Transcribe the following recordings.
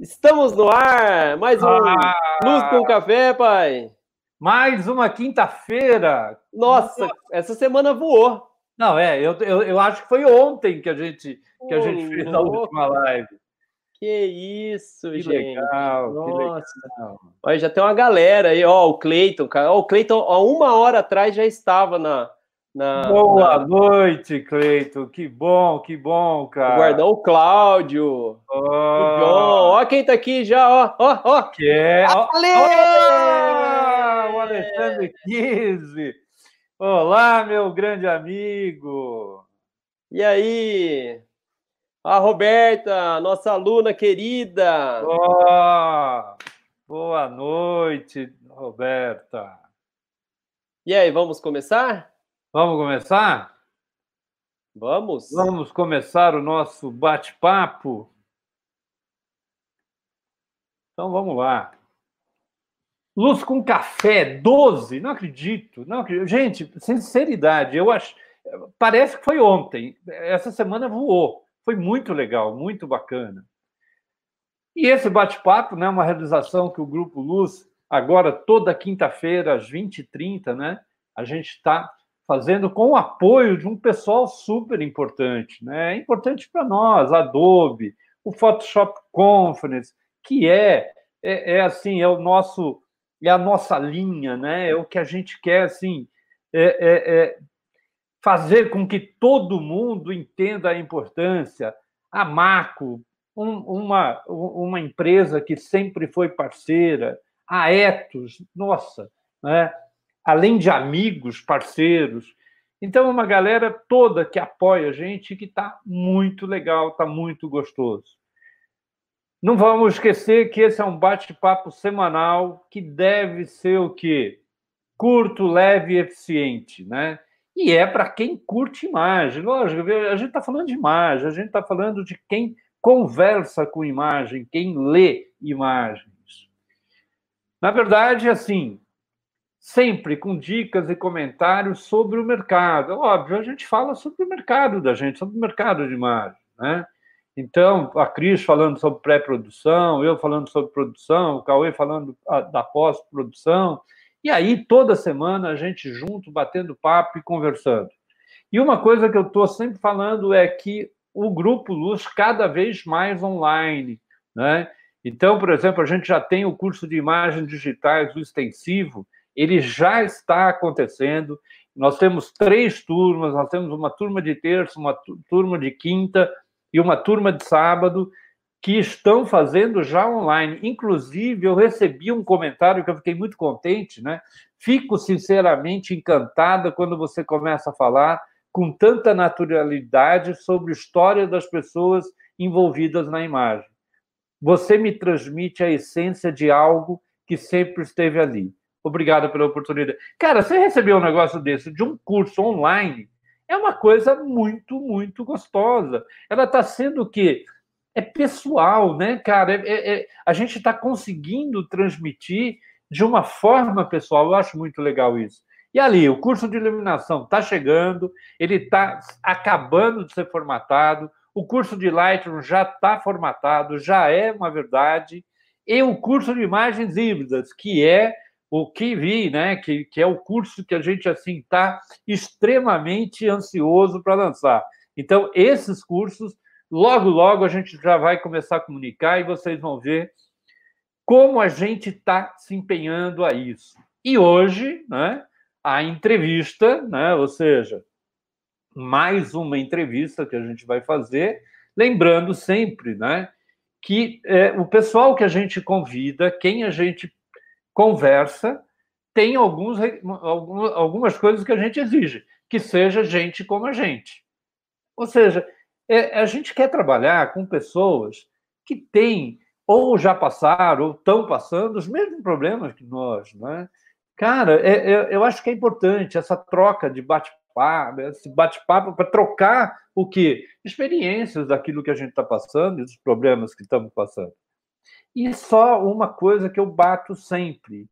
Estamos no ar! Mais um ah, Luz com Café, pai! Mais uma quinta-feira! Nossa, essa semana voou! Não, é, eu, eu, eu, acho que foi ontem que a gente, que a gente fez a última live. Que isso, que gente! Legal, Nossa. que legal! Olha, já tem uma galera aí, ó, o Cleiton, cara. Ó, o Cleiton, há uma hora atrás já estava na, na, Boa na... noite, Cleito. Que bom, que bom, cara. O guardão o Cláudio. Oh. O John. Ó quem tá aqui já, ó. Ó, ó. Que é? Ale! Oh, o Alexandre Kise. Olá, meu grande amigo. E aí? A Roberta, nossa aluna querida. Oh, boa noite, Roberta. E aí, vamos começar? Vamos começar? Vamos. Vamos começar o nosso bate-papo. Então vamos lá. Luz com café, 12, não acredito, não acredito. Gente, sinceridade, eu acho. Parece que foi ontem. Essa semana voou. Foi muito legal, muito bacana. E esse bate-papo, né, uma realização que o Grupo Luz, agora toda quinta-feira, às 20h30, né, a gente está fazendo com o apoio de um pessoal super importante, né? É importante para nós, Adobe, o Photoshop Conference, que é, é, é, assim, é o nosso, é a nossa linha, né? É o que a gente quer, assim, é, é, é fazer com que todo mundo entenda a importância. A Maco, um, uma, uma empresa que sempre foi parceira, a Etos, nossa, né? Além de amigos, parceiros. Então, é uma galera toda que apoia a gente que está muito legal, está muito gostoso. Não vamos esquecer que esse é um bate-papo semanal que deve ser o quê? Curto, leve e eficiente, né? E é para quem curte imagem. Lógico, a gente está falando de imagem, a gente está falando de quem conversa com imagem, quem lê imagens. Na verdade, assim, sempre com dicas e comentários sobre o mercado. Óbvio, a gente fala sobre o mercado da gente, sobre o mercado de imagem, né? Então, a Cris falando sobre pré-produção, eu falando sobre produção, o Cauê falando da pós-produção, e aí toda semana a gente junto, batendo papo e conversando. E uma coisa que eu estou sempre falando é que o Grupo Luz cada vez mais online, né? Então, por exemplo, a gente já tem o curso de imagens digitais, o extensivo, ele já está acontecendo. Nós temos três turmas, nós temos uma turma de terça, uma turma de quinta e uma turma de sábado que estão fazendo já online. Inclusive, eu recebi um comentário que eu fiquei muito contente, né? Fico sinceramente encantada quando você começa a falar com tanta naturalidade sobre a história das pessoas envolvidas na imagem. Você me transmite a essência de algo que sempre esteve ali. Obrigado pela oportunidade. Cara, você recebeu um negócio desse de um curso online, é uma coisa muito, muito gostosa. Ela está sendo o quê? É pessoal, né, cara? É, é, é a gente está conseguindo transmitir de uma forma pessoal. Eu acho muito legal isso. E ali, o curso de iluminação está chegando, ele está acabando de ser formatado, o curso de Lightroom já está formatado, já é uma verdade, e o curso de imagens híbridas, que é o vi, né, que, que é o curso que a gente assim está extremamente ansioso para lançar. Então, esses cursos, logo, logo a gente já vai começar a comunicar e vocês vão ver como a gente está se empenhando a isso. E hoje, né, a entrevista, né, ou seja, mais uma entrevista que a gente vai fazer, lembrando sempre, né, que é, o pessoal que a gente convida, quem a gente conversa, tem alguns, algumas coisas que a gente exige, que seja gente como a gente. Ou seja, é, a gente quer trabalhar com pessoas que têm ou já passaram ou estão passando os mesmos problemas que nós, né? Cara, é, é, eu acho que é importante essa troca de bate-papo, esse bate-papo para trocar o que experiências daquilo que a gente está passando e dos problemas que estamos passando. E só uma coisa que eu bato sempre: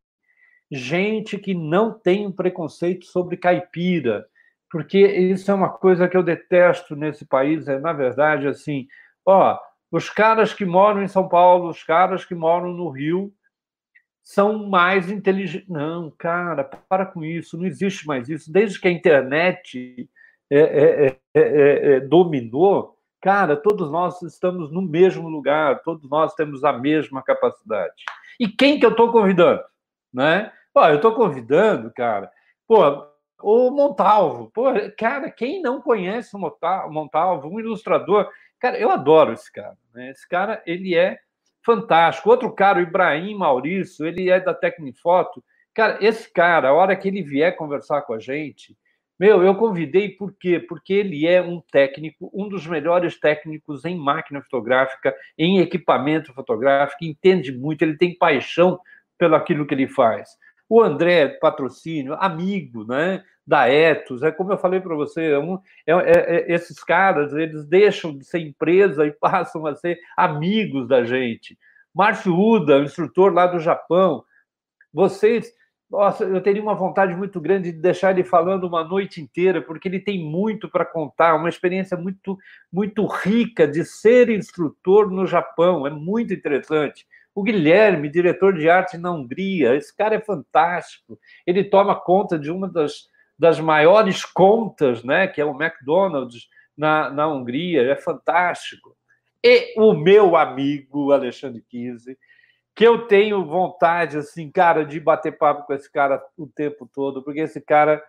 gente que não tem um preconceito sobre caipira, porque isso é uma coisa que eu detesto nesse país. É, na verdade, assim, ó, Os caras que moram em São Paulo, os caras que moram no Rio, são mais inteligentes. Não, cara, para com isso, não existe mais isso. Desde que a internet é, é, é, é, é dominou, cara, todos nós estamos no mesmo lugar, todos nós temos a mesma capacidade. E quem que eu estou convidando? Né? Pô, eu estou convidando, cara, pô, o Montalvo. Pô, cara, quem não conhece o Montalvo, um ilustrador, cara, eu adoro esse cara. Né? Esse cara, ele é fantástico. Outro cara, o Ibrahim Maurício, ele é da Tecnifoto. Cara, esse cara, a hora que ele vier conversar com a gente, meu, eu convidei por quê? Porque ele é um técnico, um dos melhores técnicos em máquina fotográfica, em equipamento fotográfico, entende muito, ele tem paixão pelo aquilo que ele faz. O André Patrocínio, amigo, né? Da Etos, é como eu falei para você, é um, é, é, é, esses caras eles deixam de ser empresa e passam a ser amigos da gente. Márcio Uda, instrutor lá do Japão, vocês nossa, eu teria uma vontade muito grande de deixar ele falando uma noite inteira, porque ele tem muito para contar, uma experiência muito, muito rica de ser instrutor no Japão, é muito interessante. O Guilherme, diretor de arte na Hungria, esse cara é fantástico. Ele toma conta de uma das, das maiores contas, né, que é o McDonald's na, na Hungria, é fantástico. E o meu amigo Alexandre Kise, que eu tenho vontade, assim, cara, de bater papo com esse cara o tempo todo, porque esse cara,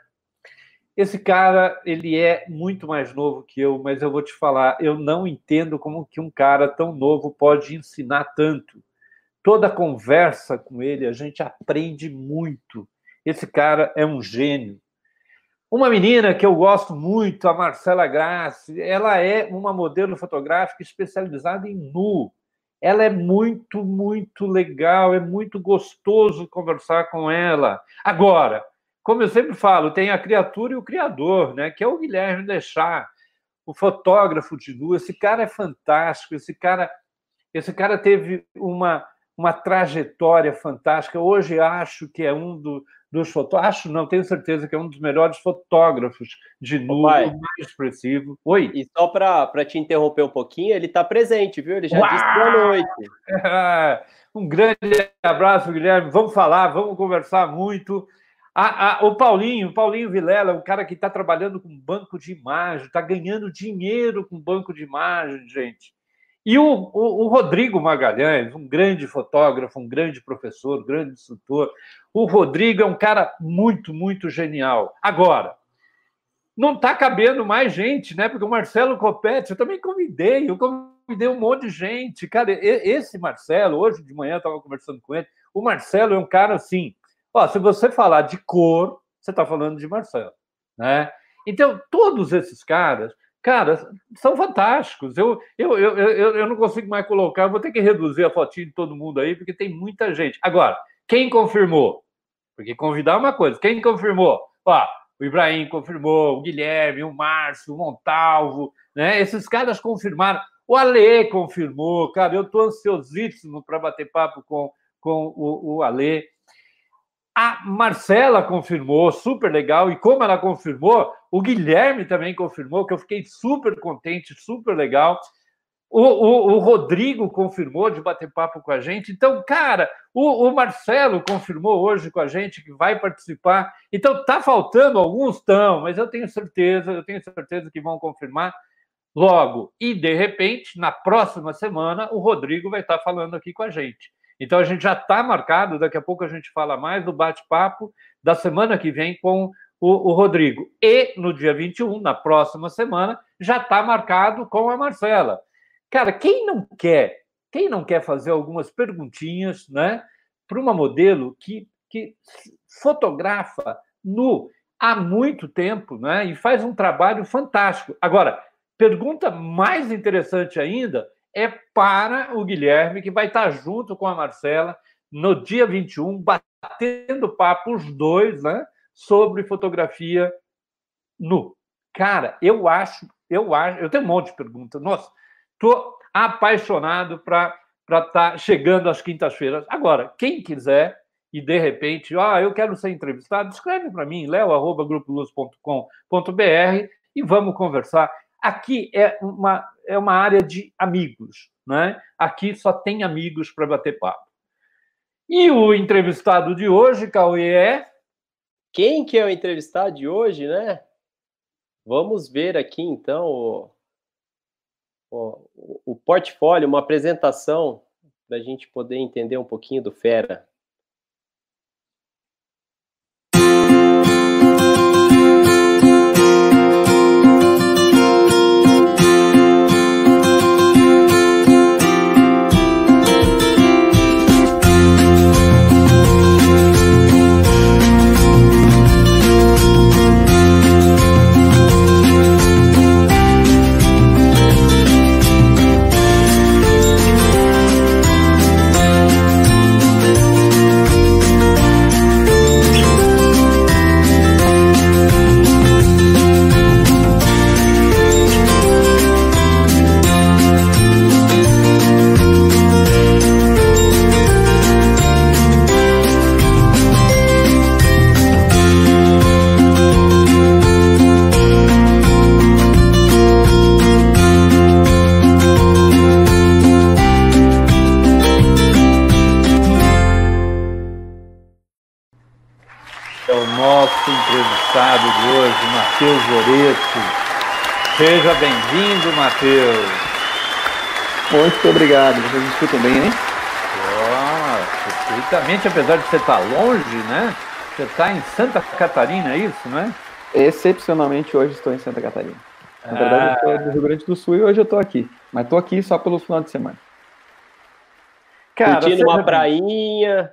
esse cara, ele é muito mais novo que eu, mas eu vou te falar, eu não entendo como que um cara tão novo pode ensinar tanto. Toda conversa com ele, a gente aprende muito. Esse cara é um gênio. Uma menina que eu gosto muito, a Marcela Grassi, ela é uma modelo fotográfica especializada em nu ela é muito, muito legal, é muito gostoso conversar com ela. Agora, como eu sempre falo, tem a criatura e o criador, né? Que é o Guilherme Deixar, o fotógrafo de nu. Esse cara é fantástico, esse cara, esse cara teve uma, uma trajetória fantástica. Hoje acho que é um do, dos fotógrafos. Acho, não, tenho certeza que é um dos melhores fotógrafos de nu, mais expressivo. Oi. E só para te interromper um pouquinho, ele está presente, viu? Ele já Uau! disse boa noite. um grande abraço, Guilherme. Vamos falar, vamos conversar muito. Ah, ah, o Paulinho, Paulinho Vilela, um cara que está trabalhando com banco de imagem, está ganhando dinheiro com banco de imagem, gente. E o, o, o, Rodrigo Magalhães, um grande fotógrafo, um grande professor, um grande instrutor. O Rodrigo é um cara muito, muito genial. Agora, não está cabendo mais gente, né? Porque o Marcelo Copete, eu também convidei, eu convidei um monte de gente. Cara, esse Marcelo, hoje de manhã eu estava conversando com ele. O Marcelo é um cara assim. Ó, se você falar de cor, você está falando de Marcelo, né? Então, todos esses caras cara, são fantásticos. Eu, eu, eu, eu, eu não consigo mais colocar, vou ter que reduzir a fotinha de todo mundo aí, porque tem muita gente. Agora, quem confirmou? Porque convidar é uma coisa, quem confirmou? Ó, o Ibrahim confirmou, o Guilherme, o Márcio, o Montalvo, né? Esses caras confirmaram. O Ale confirmou, cara, eu estou ansiosíssimo para bater papo com, com o, o Ale. A Marcela confirmou, super legal. E como ela confirmou, o Guilherme também confirmou, que eu fiquei super contente, super legal. O, o, o Rodrigo confirmou de bater papo com a gente. Então, cara, o, o, Marcelo confirmou hoje com a gente que vai participar. Então, tá faltando alguns, estão, mas eu tenho certeza, eu tenho certeza que vão confirmar logo. E, de repente, na próxima semana, o Rodrigo vai estar falando aqui com a gente. Então a gente já está marcado, daqui a pouco a gente fala mais do bate-papo da semana que vem com o, o, Rodrigo. E no dia 21, na próxima semana, já está marcado com a Marcela. Cara, quem não quer, quem não quer fazer algumas perguntinhas, né, para uma modelo que, que fotografa nu há muito tempo, né, e faz um trabalho fantástico. Agora, pergunta mais interessante ainda é para o Guilherme, que vai estar junto com a Marcela no dia 21, batendo papo os dois, né, sobre fotografia nu. Cara, eu acho, eu acho, eu tenho um monte de perguntas. Nossa, tô apaixonado para para estar tá chegando às quintas-feiras. Agora, quem quiser e de repente, ah, eu quero ser entrevistado, escreve para mim, leo@grupoluz.com.br e vamos conversar. Aqui é uma, é uma área de amigos, né? Aqui só tem amigos para bater papo. E o entrevistado de hoje, Cauê, é. Quem que é o entrevistado de hoje, né? Vamos ver aqui então o, o, o portfólio, uma apresentação para a gente poder entender um pouquinho do Fera. Bem-vindo, Matheus. Muito obrigado. Vocês me escutam bem, hein? Oh, perfeitamente, apesar de você estar longe, né? Você está em Santa Catarina, é isso, né? Excepcionalmente hoje estou em Santa Catarina. Na verdade, eu estou do Rio Grande do Sul e hoje eu estou aqui. Mas estou aqui só pelo final de semana. Cara, Curtindo uma prainha,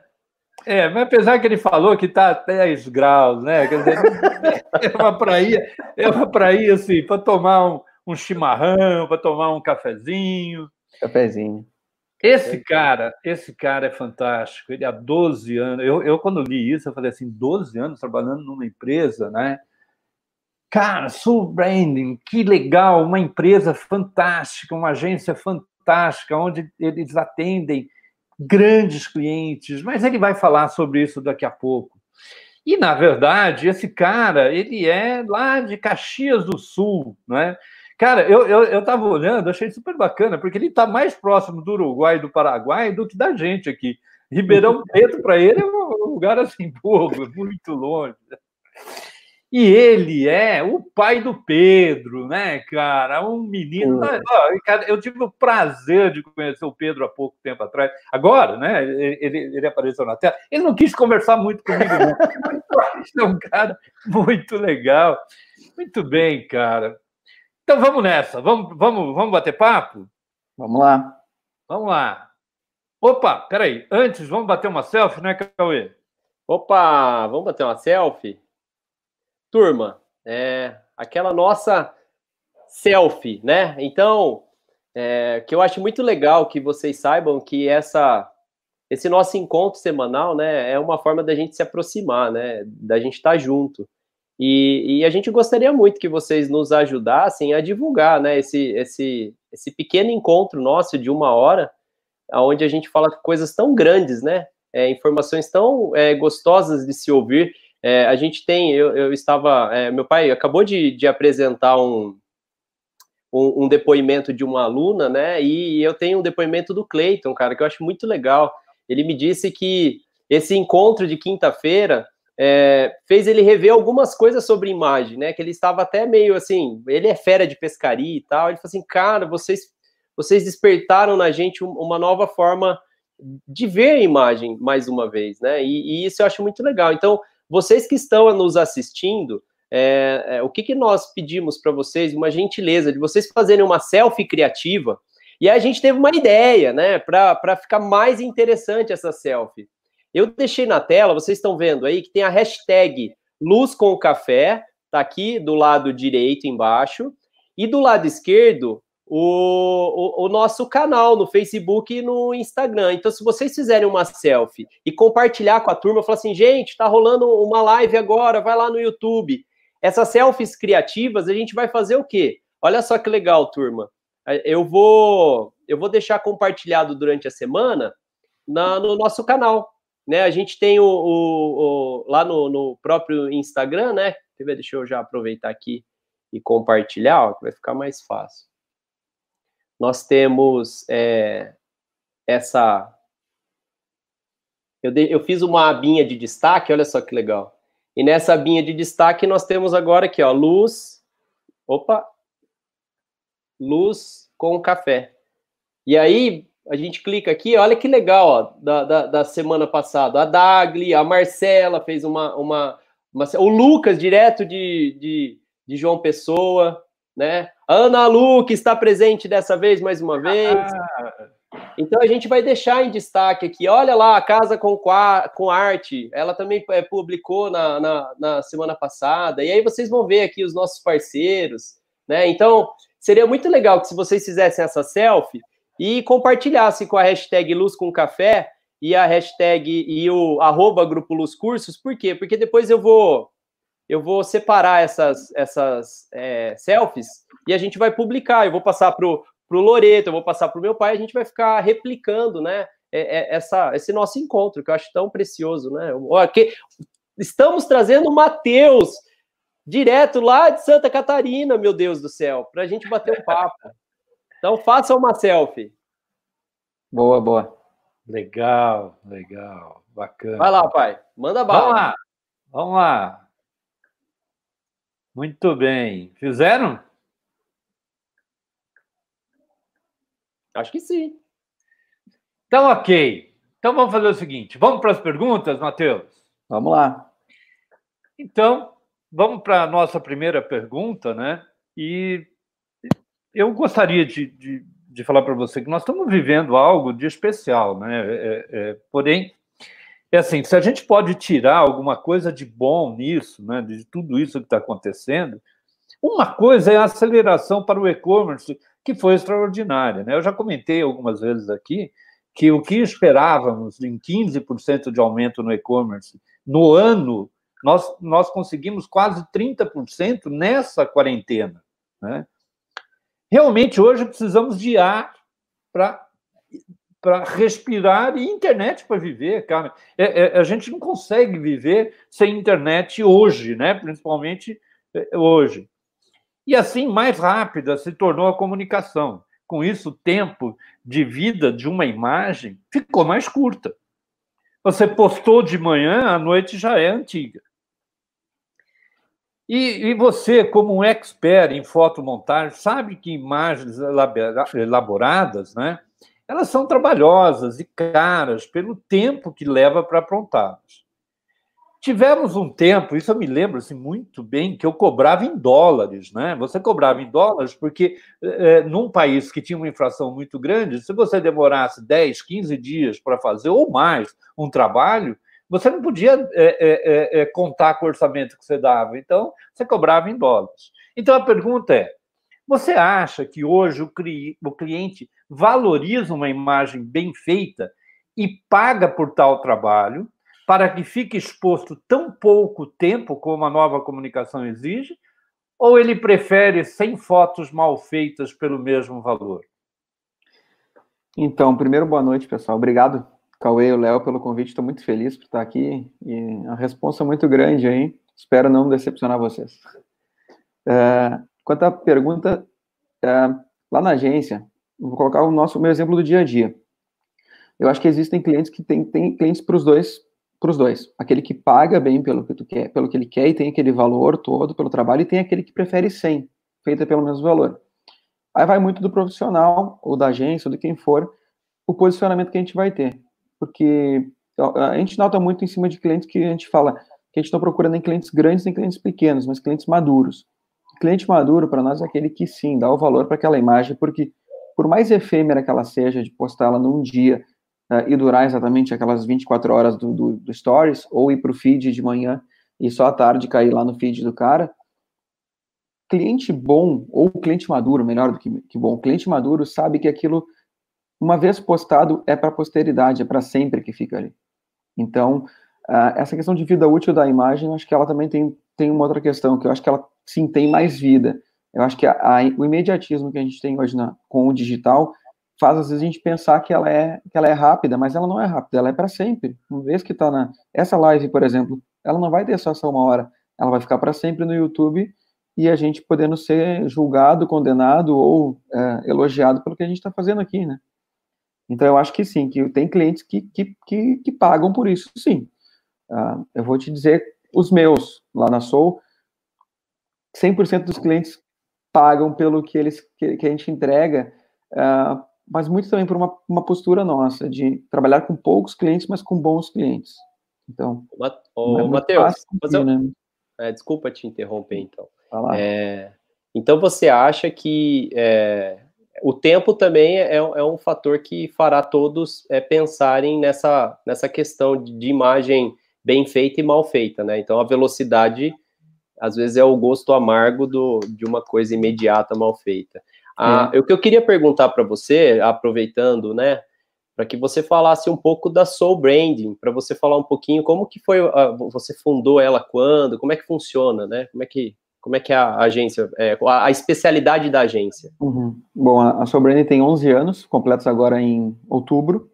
é, mas apesar que ele falou que está a 10 graus, né? Quer dizer, é uma praia, é uma praia assim, para tomar um, um chimarrão, para tomar um cafezinho. Cafezinho. Esse cara, esse cara é fantástico. Ele há 12 anos. Eu, eu, quando li isso, eu falei assim: 12 anos trabalhando numa empresa, né? Cara, Soul Branding, que legal, uma empresa fantástica, uma agência fantástica, onde eles atendem grandes clientes, mas ele vai falar sobre isso daqui a pouco. E, na verdade, esse cara, ele é lá de Caxias do Sul, não é? Cara, eu estava eu, eu olhando, achei super bacana, porque ele está mais próximo do Uruguai e do Paraguai do que da gente aqui. Ribeirão Preto, para ele, é um lugar assim, pô, muito longe. E ele é o pai do Pedro, né, cara? Um menino. Cara, eu tive o prazer de conhecer o Pedro há pouco tempo atrás. Agora, né? Ele, ele apareceu na tela. Ele não quis conversar muito comigo, não. é um cara muito legal. Muito bem, cara. Então vamos nessa. Vamos, vamos, vamos bater papo? Vamos lá. Vamos lá. Opa, peraí. Antes, vamos bater uma selfie, né, Cauê? Opa, vamos bater uma selfie? turma, é, aquela nossa selfie, né? Então, é, que eu acho muito legal que vocês saibam que essa esse nosso encontro semanal, né, é uma forma da gente se aproximar, né, da gente estar tá junto. E, e, a gente gostaria muito que vocês nos ajudassem a divulgar, né, esse, esse, esse pequeno encontro nosso de uma hora, onde a gente fala coisas tão grandes, né, é, informações tão é, gostosas de se ouvir, é, a gente tem, eu, eu estava, é, meu pai acabou de, de apresentar um, um, um, depoimento de uma aluna, né? E eu tenho um depoimento do Cleiton, cara, que eu acho muito legal. Ele me disse que esse encontro de quinta-feira é, fez ele rever algumas coisas sobre imagem, né? Que ele estava até meio assim, ele é fera de pescaria e tal. Ele falou assim, cara, vocês, vocês despertaram na gente uma nova forma de ver a imagem mais uma vez, né? E, e isso eu acho muito legal. Então, vocês que estão nos assistindo, é, é, o que, que nós pedimos para vocês? Uma gentileza de vocês fazerem uma selfie criativa. E a gente teve uma ideia, né, para ficar mais interessante essa selfie. Eu deixei na tela, vocês estão vendo aí, que tem a hashtag Luz com o Café, tá aqui do lado direito embaixo, e do lado esquerdo o, o, o, nosso canal no Facebook e no Instagram. Então, se vocês fizerem uma selfie e compartilhar com a turma, falar assim, gente, tá rolando uma live agora, vai lá no YouTube. Essas selfies criativas, a gente vai fazer o quê? Olha só que legal, turma. Eu vou, eu vou deixar compartilhado durante a semana na, no nosso canal. Né? A gente tem o, o, o lá no, no próprio Instagram, né? Deixa eu já aproveitar aqui e compartilhar, ó, que vai ficar mais fácil. Nós temos é, essa. Eu, de, eu fiz uma abinha de destaque, olha só que legal. E nessa abinha de destaque nós temos agora aqui, ó, luz. Opa! Luz com café. E aí, a gente clica aqui, olha que legal, ó, da, da, da semana passada. A Dagli, a Marcela fez uma, uma, uma, O Lucas, direto de, de, de, João Pessoa, né? A Ana Lu, que está presente dessa vez mais uma vez. Ah. Então a gente vai deixar em destaque aqui. Olha lá, a Casa com, com Arte, ela também é, publicou na, na, na semana passada. E aí vocês vão ver aqui os nossos parceiros, né? Então seria muito legal que se vocês fizessem essa selfie e compartilhasse com a hashtag Luz com Café e a hashtag e o arroba Grupo Luz Cursos, por quê? Porque depois eu vou eu vou separar essas, essas é, selfies e a gente vai publicar. Eu vou passar para o Loreto, eu vou passar para o meu pai, a gente vai ficar replicando, né? É, é, essa, esse nosso encontro, que eu acho tão precioso, né? Que, estamos trazendo o Matheus, direto lá de Santa Catarina, meu Deus do céu, para a gente bater um papo. Então faça uma selfie. Boa, boa. Legal, legal, bacana. Vai lá, pai. Manda bala. Vamos lá. Vamos lá. Muito bem. Fizeram? Acho que sim. Então, ok. Então vamos fazer o seguinte: vamos para as perguntas, Matheus? Vamos lá. Então, vamos para a nossa primeira pergunta, né? E eu gostaria de, de, de falar para você que nós estamos vivendo algo de especial, né? É, é, porém, é assim, se a gente pode tirar alguma coisa de bom nisso, né, de tudo isso que está acontecendo, uma coisa é a aceleração para o e-commerce, que foi extraordinária. Né? Eu já comentei algumas vezes aqui que o que esperávamos em 15% de aumento no e-commerce no ano, nós, nós conseguimos quase 30% nessa quarentena. Né? Realmente, hoje precisamos de ar para para respirar e internet para viver, cara. É, é, a gente não consegue viver sem internet hoje, né? Principalmente é, hoje. E assim, mais rápida se tornou a comunicação. Com isso, o tempo de vida de uma imagem ficou mais curta. Você postou de manhã, à noite já é antiga. E, e, você, como um expert em fotomontagem, sabe que imagens elaboradas, né, elas são trabalhosas e caras pelo tempo que leva para aprontá-las. Tivemos um tempo, isso eu me lembro assim, muito bem, que eu cobrava em dólares, né? Você cobrava em dólares porque, é, num país que tinha uma inflação muito grande, se você demorasse 10, 15 dias para fazer ou mais um trabalho, você não podia é, é, é, contar com o orçamento que você dava, então você cobrava em dólares. Então a pergunta é: você acha que hoje o, o cliente valoriza uma imagem bem feita e paga por tal trabalho para que fique exposto tão pouco tempo como a nova comunicação exige? Ou ele prefere 100 fotos mal feitas pelo mesmo valor? Então, primeiro, boa noite, pessoal. Obrigado Cauê e o Léo pelo convite, estou muito feliz por estar aqui e a resposta é muito grande aí, espero não decepcionar vocês. É, quanto à pergunta, é, lá na agência, vou colocar o nosso meu exemplo do dia a dia. Eu acho que existem clientes que têm tem clientes para os dois, para os dois. Aquele que paga bem pelo que tu quer, pelo que ele quer e tem aquele valor todo pelo trabalho, e tem aquele que prefere 100, feita pelo mesmo valor. Aí vai muito do profissional ou da agência ou de quem for o posicionamento que a gente vai ter porque a gente nota muito em cima de clientes que a gente fala que a gente não procura nem clientes grandes nem clientes pequenos, mas clientes maduros. cliente maduro para nós é aquele que sim dá o valor para aquela imagem, porque por mais efêmera que ela seja, de postá-la num dia uh, e durar exatamente aquelas 24 horas do, do, do Stories, ou ir para o feed de manhã e só à tarde cair lá no feed do cara, cliente bom, ou cliente maduro, melhor do que, que bom, cliente maduro sabe que aquilo uma vez postado, é para a posteridade, é para sempre que fica ali. Então, uh, essa questão de vida útil da imagem, acho que ela também tem, tem uma outra questão, que eu acho que ela, sim, tem mais vida. Eu acho que a, a, o imediatismo que a gente tem hoje na, com o digital faz, às vezes, a gente pensar que ela é, que ela é rápida, mas ela não é rápida, ela é para sempre. Uma vez que está na... Essa live, por exemplo, ela não vai ter só essa uma hora, ela vai ficar para sempre no YouTube e a gente podendo ser julgado, condenado ou é, elogiado pelo que a gente está fazendo aqui, né? Então, eu acho que sim, que tem clientes que, que, que, que pagam por isso, sim. Uh, eu vou te dizer, os meus, lá na Soul, 100% dos clientes pagam pelo que, eles, que, que a gente entrega, uh, mas muito também por uma, uma postura nossa, de trabalhar com poucos clientes, mas com bons clientes. Então, Ô, é Matheus, né? é, desculpa te interromper, então. É, então, você acha que é, o tempo também é, é, um fator que fará todos é, pensarem nessa, nessa questão de imagem bem feita e mal feita, né? Então, a velocidade, às vezes, é o gosto amargo do, de uma coisa imediata mal feita. Ah, é. O que eu queria perguntar para você, aproveitando, né, para que você falasse um pouco da Soul Branding, para você falar um pouquinho como que foi, você fundou ela quando, como é que funciona, né? Como é que como é que é a agência, é, a, especialidade da agência? Uhum. Bom, a, a Soul Branding tem 11 anos, completos agora em outubro.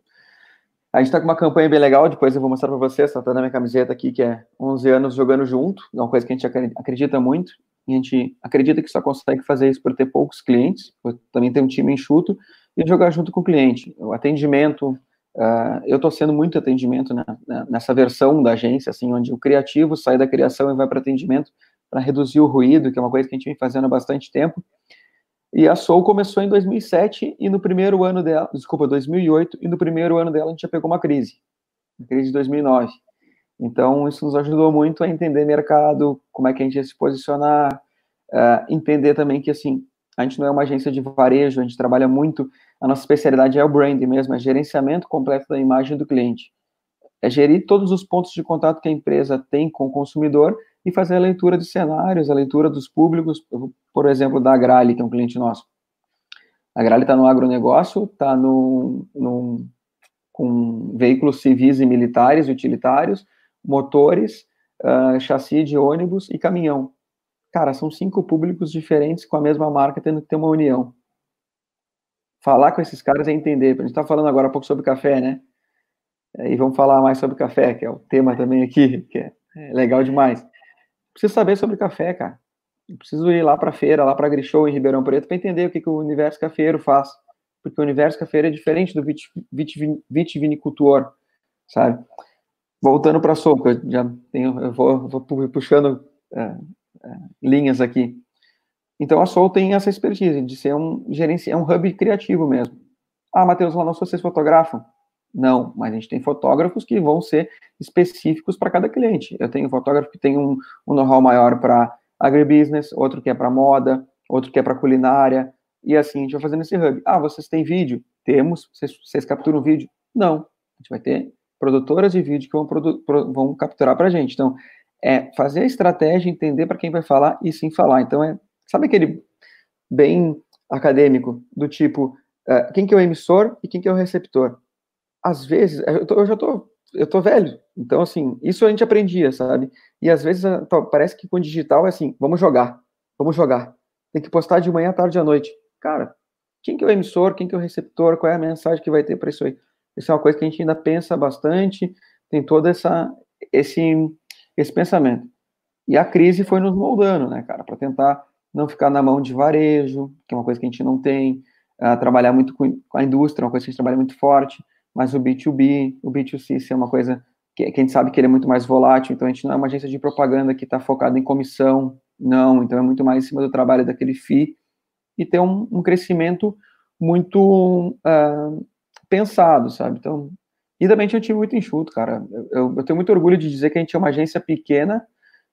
A gente está com uma campanha bem legal, depois eu vou mostrar para vocês, está na minha camiseta aqui, que é 11 anos jogando junto, é uma coisa que a gente acredita muito, e a gente acredita que só consegue fazer isso por ter poucos clientes, também tem um time enxuto, e jogar junto com o cliente. O atendimento, uh, eu estou sendo muito atendimento né, nessa versão da agência, assim, onde o criativo sai da criação e vai para atendimento para reduzir o ruído, que é uma coisa que a gente vem fazendo há bastante tempo. E a Soul começou em 2007 e no primeiro ano dela, desculpa, 2008, e no primeiro ano dela a gente já pegou uma crise, crise de 2009. Então, isso nos ajudou muito a entender mercado, como é que a gente ia se posicionar, uh, entender também que, assim, a gente não é uma agência de varejo, a gente trabalha muito, a nossa especialidade é o branding mesmo, é gerenciamento completo da imagem do cliente. É gerir todos os pontos de contato que a empresa tem com o consumidor e fazer a leitura de cenários, a leitura dos públicos, por exemplo, da Agrale, que é um cliente nosso. A Agrale está no agronegócio, está com veículos civis e militares, utilitários, motores, uh, chassi de ônibus e caminhão. Cara, são cinco públicos diferentes com a mesma marca, tendo que ter uma união. Falar com esses caras é entender. A gente está falando agora um pouco sobre café, né? E vamos falar mais sobre café, que é o tema também aqui, que é, é legal demais. Preciso saber sobre café, cara. Eu preciso ir lá para feira, lá para Grishow, em Ribeirão Preto, para entender o que, que o universo cafeiro faz. Porque o universo cafeiro é diferente do vitivinicultor, sabe? Voltando para a sopa, já tenho, eu vou, vou puxando é, é, linhas aqui. Então a Sol tem essa expertise de ser um gerente, é um hub criativo mesmo. Ah, Matheus, lá não só vocês fotografam? Não, mas a gente tem fotógrafos que vão ser específicos para cada cliente. Eu tenho fotógrafo que tem um, um know-how maior para agribusiness, outro que é para moda, outro que é para culinária, e assim a gente vai fazendo esse hub. Ah, vocês têm vídeo? Temos. Vocês, vocês capturam vídeo? Não. A gente vai ter produtoras de vídeo que vão, vão capturar para a gente. Então, é fazer a estratégia, entender para quem vai falar e sim falar. Então, é, sabe aquele bem acadêmico, do tipo, uh, quem que é o emissor e quem que é o receptor? Às vezes, eu, tô, eu já tô, eu tô velho, então, assim, isso a gente aprendia, sabe? E às vezes, parece que com o digital é assim, vamos jogar, vamos jogar. Tem que postar de manhã, tarde à noite. Cara, quem que é o emissor, quem que é o receptor, qual é a mensagem que vai ter para isso aí? Isso é uma coisa que a gente ainda pensa bastante, tem toda essa, esse esse pensamento. E a crise foi nos moldando, né, cara, para tentar não ficar na mão de varejo, que é uma coisa que a gente não tem, uh, trabalhar muito com, a indústria, uma coisa que a gente trabalha muito forte, mas o B2B, o B2C, é uma coisa que, que, a gente sabe que ele é muito mais volátil, então a gente não é uma agência de propaganda que está focada em comissão, não, então é muito mais em cima do trabalho daquele FII e ter um, um crescimento muito uh, pensado, sabe? Então, e também tinha um time muito enxuto, cara. Eu, eu, tenho muito orgulho de dizer que a gente é uma agência pequena,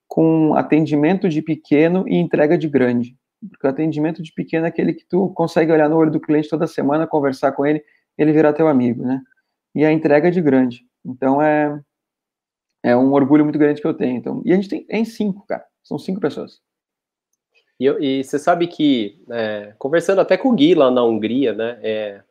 com atendimento de pequeno e entrega de grande. Porque o atendimento de pequeno é aquele que tu consegue olhar no olho do cliente toda semana, conversar com ele, ele virar teu amigo, né? E a entrega de grande. Então é, é um orgulho muito grande que eu tenho. Então, e a gente tem é em cinco, cara. São cinco pessoas. E, e você sabe que, é, conversando até com o Gui lá na Hungria, né? É,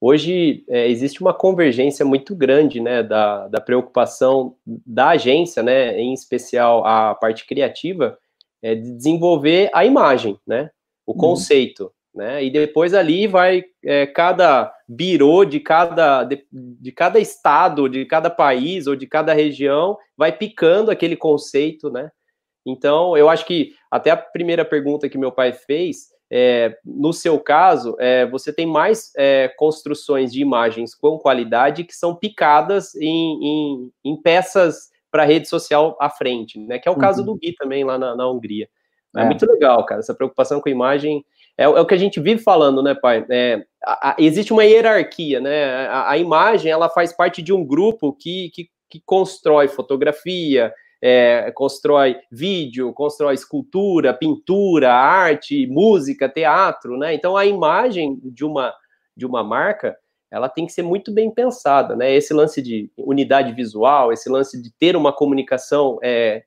Hoje é, existe uma convergência muito grande né, da, da preocupação da agência, né, em especial a parte criativa, é, de desenvolver a imagem, né, o uhum. Né, e depois ali vai é, cada birô de cada, de, de, cada estado, de cada país ou de cada região, vai picando aquele conceito, né? Então, eu acho que até a primeira pergunta que meu pai fez, é, no seu caso, é, você tem mais é, construções de imagens com qualidade que são picadas em, em, em peças para rede social à frente, né? Que é o caso uhum. do Gui também lá na, na Hungria. É. é. muito legal, cara. Essa preocupação com a imagem é, é o que a gente vive falando, né, pai? É, a, a, existe uma hierarquia, né? A, a, imagem ela faz parte de um grupo que, que, que constrói fotografia, é, constrói vídeo, constrói escultura, pintura, arte, música, teatro, né? Então a imagem de uma de uma marca ela tem que ser muito bem pensada, né? Esse lance de unidade visual, esse lance de ter uma comunicação é,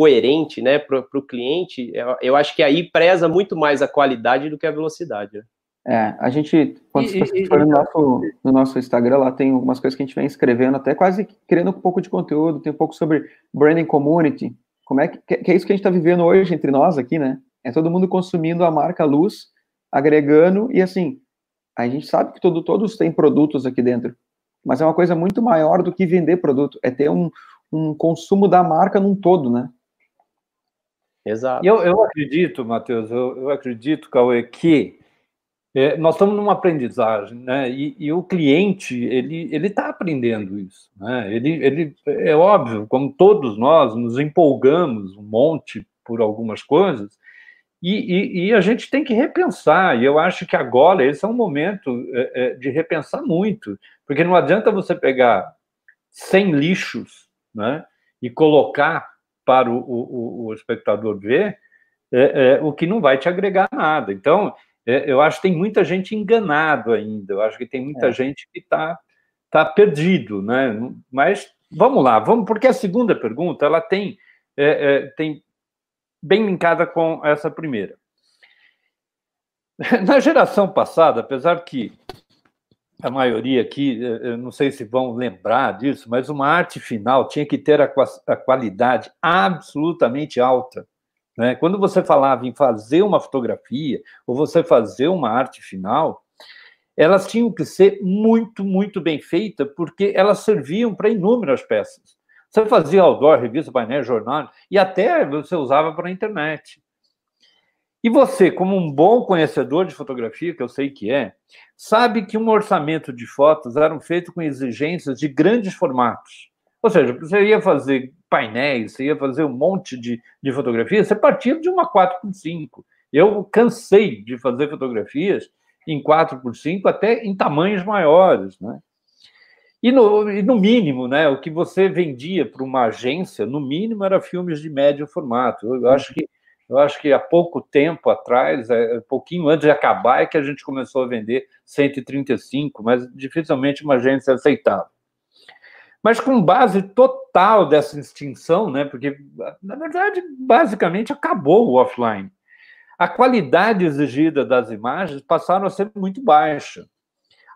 coerente, né, para o cliente, eu, eu, acho que aí preza muito mais a qualidade do que a velocidade. Né? É, a gente, quando e, você for no nosso, no nosso Instagram, lá tem algumas coisas que a gente vem escrevendo, até quase criando um pouco de conteúdo, tem um pouco sobre branding community, como é que, que é isso que a gente está vivendo hoje entre nós aqui, né? É todo mundo consumindo a marca Luz, agregando, e assim, a gente sabe que todo, todos têm produtos aqui dentro, mas é uma coisa muito maior do que vender produto, é ter um, um consumo da marca num todo, né? Exato. Eu, eu acredito, Matheus, eu, eu acredito, Cauê, que é, nós estamos numa aprendizagem, né? E, e o cliente ele ele está aprendendo isso, né? Ele ele é óbvio, como todos nós nos empolgamos um monte por algumas coisas e, e, e a gente tem que repensar. E eu acho que agora esse é um momento é, é, de repensar muito, porque não adianta você pegar 100 lixos, né? E colocar para o, o, o espectador ver é, é, o que não vai te agregar nada. Então é, eu acho que tem muita gente enganado ainda, eu acho que tem muita é. gente que está tá perdido, né? Mas vamos lá, vamos, porque a segunda pergunta ela tem, é, é, tem bem linkada com essa primeira. Na geração passada, apesar que a maioria aqui, eu não sei se vão lembrar disso, mas uma arte final tinha que ter a, a qualidade absolutamente alta. Né? Quando você falava em fazer uma fotografia ou você fazer uma arte final, elas tinham que ser muito, muito bem feitas, porque elas serviam para inúmeras peças. Você fazia outdoor, revista, painel, jornal, e até você usava para a internet. E você, como um bom conhecedor de fotografia, que eu sei que é, sabe que um orçamento de fotos eram feito com exigências de grandes formatos. Ou seja, você ia fazer painéis, você ia fazer um monte de, de fotografias, você partia de uma 4x5. Eu cansei de fazer fotografias em 4x5, até em tamanhos maiores, né? E no, e no mínimo, né, o que você vendia para uma agência, no mínimo, era filmes de médio formato. Eu acho que eu acho que há pouco tempo atrás, é, pouquinho antes de acabar, é que a gente começou a vender 135, mas dificilmente uma agência aceitava mas com base total dessa extinção, né? Porque, na verdade, basicamente acabou o offline. A qualidade exigida das imagens passaram a ser muito baixa,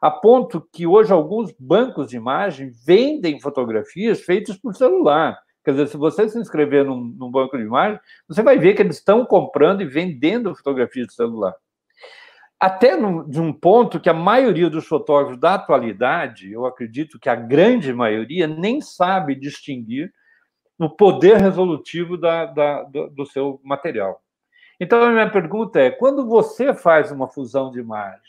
a ponto que hoje alguns bancos de imagem vendem fotografias feitas por celular. Quer dizer, se você se inscrever num, num banco de imagem, você vai ver que eles estão comprando e vendendo fotografias de celular até no, de um ponto que a maioria dos fotógrafos da atualidade, eu acredito que a grande maioria, nem sabe distinguir o poder resolutivo da, da, do, do seu material. Então, a minha pergunta é: quando você faz uma fusão de imagens,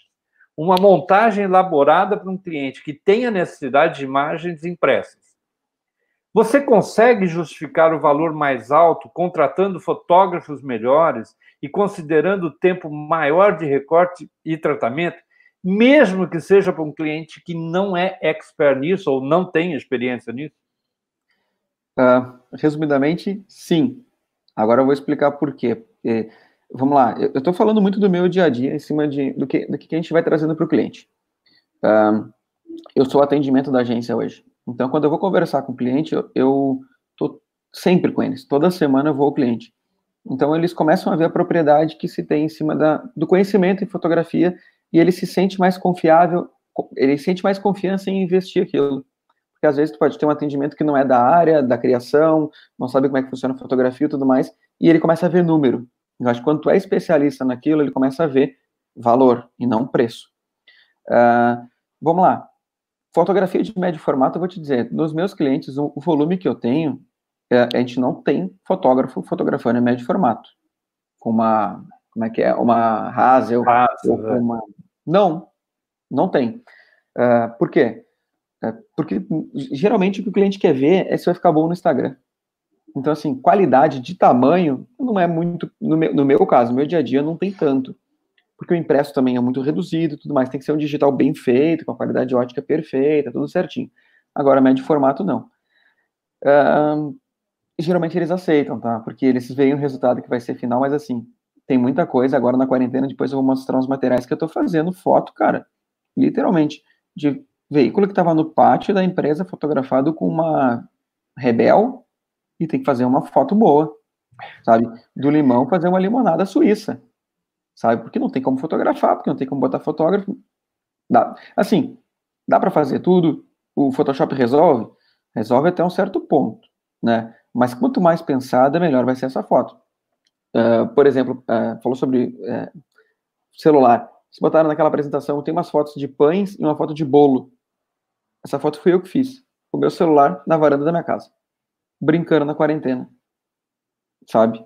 uma montagem elaborada para um cliente que tenha necessidade de imagens impressas, você consegue justificar o valor mais alto contratando fotógrafos melhores e considerando o tempo maior de recorte e tratamento, mesmo que seja para um cliente que não é expert nisso ou não tem experiência nisso? Uh, resumidamente, sim. Agora eu vou explicar por quê. É, vamos lá, eu estou falando muito do meu dia a dia, em cima de, do, que, do que a gente vai trazendo para o cliente. Uh, eu sou atendimento da agência hoje. Então, quando eu vou conversar com o cliente, eu estou sempre com eles. Toda semana eu vou ao cliente. Então, eles começam a ver a propriedade que se tem em cima da, do conhecimento em fotografia e ele se sente mais confiável, ele sente mais confiança em investir aquilo. Porque às vezes tu pode ter um atendimento que não é da área, da criação, não sabe como é que funciona a fotografia e tudo mais, e ele começa a ver número. Eu acho que quando tu é especialista naquilo, ele começa a ver valor e não preço. Uh, vamos lá. Fotografia de médio formato, eu vou te dizer, nos meus clientes, o, o volume que eu tenho, é, a gente não tem fotógrafo fotografando em médio formato. com uma, como é que é, uma Hazel, ou é. uma... Não, não tem. Uh, por quê? Uh, porque geralmente o que o cliente quer ver é se vai ficar bom no Instagram. Então, assim, qualidade de tamanho não é muito, no meu, no meu caso, no meu dia a dia não tem tanto. Porque o impresso também é muito reduzido tudo mais. Tem que ser um digital bem feito, com a qualidade ótica perfeita, tudo certinho. Agora, médio formato, não. Uh, geralmente eles aceitam, tá? Porque eles veem o resultado que vai ser final, mas assim, tem muita coisa. Agora na quarentena, depois eu vou mostrar uns materiais que eu tô fazendo foto, cara, literalmente, de veículo que tava no pátio da empresa fotografado com uma Rebel e tem que fazer uma foto boa, sabe? Do limão fazer uma limonada suíça, sabe? Porque não tem como fotografar, porque não tem como botar fotógrafo. Dá. Assim, dá para fazer tudo. O Photoshop resolve? Resolve até um certo ponto, né? Mas quanto mais pensada, melhor vai ser essa foto. Uh, por exemplo, uh, falou sobre uh, celular. Se botaram naquela apresentação, tem umas fotos de pães e uma foto de bolo. Essa foto fui eu que fiz. O meu celular na varanda da minha casa brincando na quarentena. Sabe?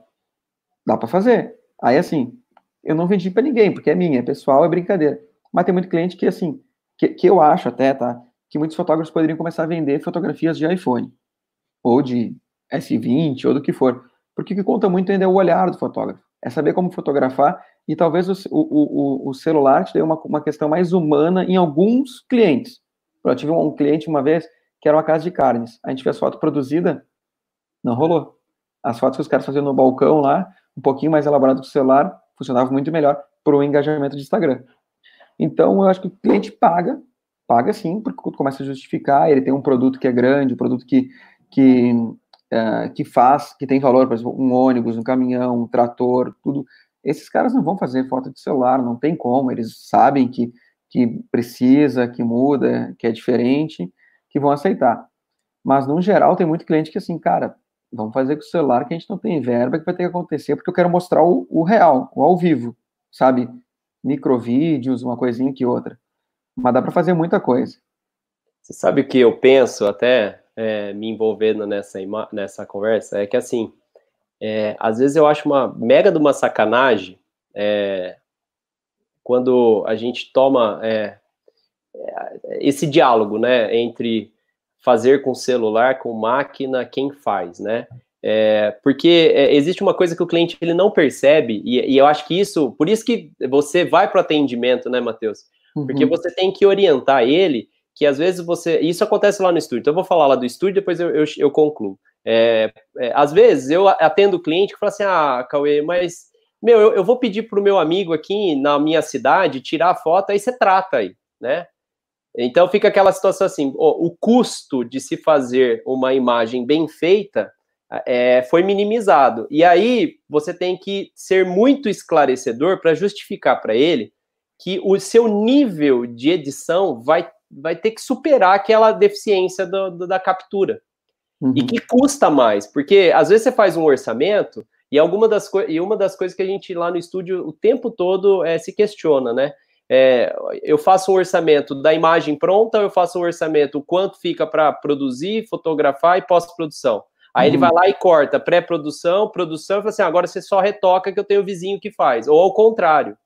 Dá para fazer. Aí, assim, eu não vendi para ninguém, porque é minha, é pessoal, é brincadeira. Mas tem muito cliente que, assim, que, que eu acho até, tá? Que muitos fotógrafos poderiam começar a vender fotografias de iPhone, ou de S20, ou do que for. Porque o que conta muito ainda é o olhar do fotógrafo. É saber como fotografar e talvez o, o, o, celular te dê uma, uma questão mais humana em alguns clientes. Eu tive um cliente uma vez que era uma casa de carnes. A gente fez foto produzida não rolou. As fotos que os caras faziam no balcão lá, um pouquinho mais elaborado que o celular, funcionava muito melhor para o engajamento de Instagram. Então, eu acho que o cliente paga, paga sim, porque começa a justificar, ele tem um produto que é grande, um produto que, que, uh, que faz, que tem valor, por exemplo, um ônibus, um caminhão, um trator, tudo. Esses caras não vão fazer foto de celular, não tem como, eles sabem que, que precisa, que muda, que é diferente, que vão aceitar. Mas, no geral, tem muito cliente que, assim, cara, Vamos fazer com o celular que a gente não tem verba que vai ter que acontecer, porque eu quero mostrar o, o real, o ao vivo, sabe? Microvídeos, uma coisinha que outra. Mas dá para fazer muita coisa. Você sabe o que eu penso, até é, me envolvendo nessa, nessa conversa? É que, assim, é, às vezes eu acho uma mega de uma sacanagem é, quando a gente toma é, é, esse diálogo, né, entre fazer com celular, com máquina, quem faz, né? É, porque é, existe uma coisa que o cliente ele não percebe, e, e, eu acho que isso, por isso que você vai para o atendimento, né, Matheus? Porque uhum. você tem que orientar ele, que às vezes você. Isso acontece lá no estúdio, então eu vou falar lá do estúdio, depois eu, eu, eu concluo. É, é, às vezes eu atendo o cliente que fala assim: ah, Cauê, mas meu, eu, eu vou pedir para o meu amigo aqui na minha cidade tirar a foto, aí você trata aí, né? Então fica aquela situação assim: o custo de se fazer uma imagem bem feita é, foi minimizado. E aí você tem que ser muito esclarecedor para justificar para ele que o seu nível de edição vai, vai ter que superar aquela deficiência do, do, da captura. Uhum. E que custa mais, porque às vezes você faz um orçamento e, alguma das e uma das coisas que a gente lá no estúdio o tempo todo é, se questiona, né? É, eu faço um orçamento da imagem pronta, eu faço um orçamento quanto fica para produzir, fotografar e pós-produção. Aí uhum. ele vai lá e corta pré-produção, produção, e fala assim: ah, agora você só retoca que eu tenho o vizinho que faz. Ou ao contrário.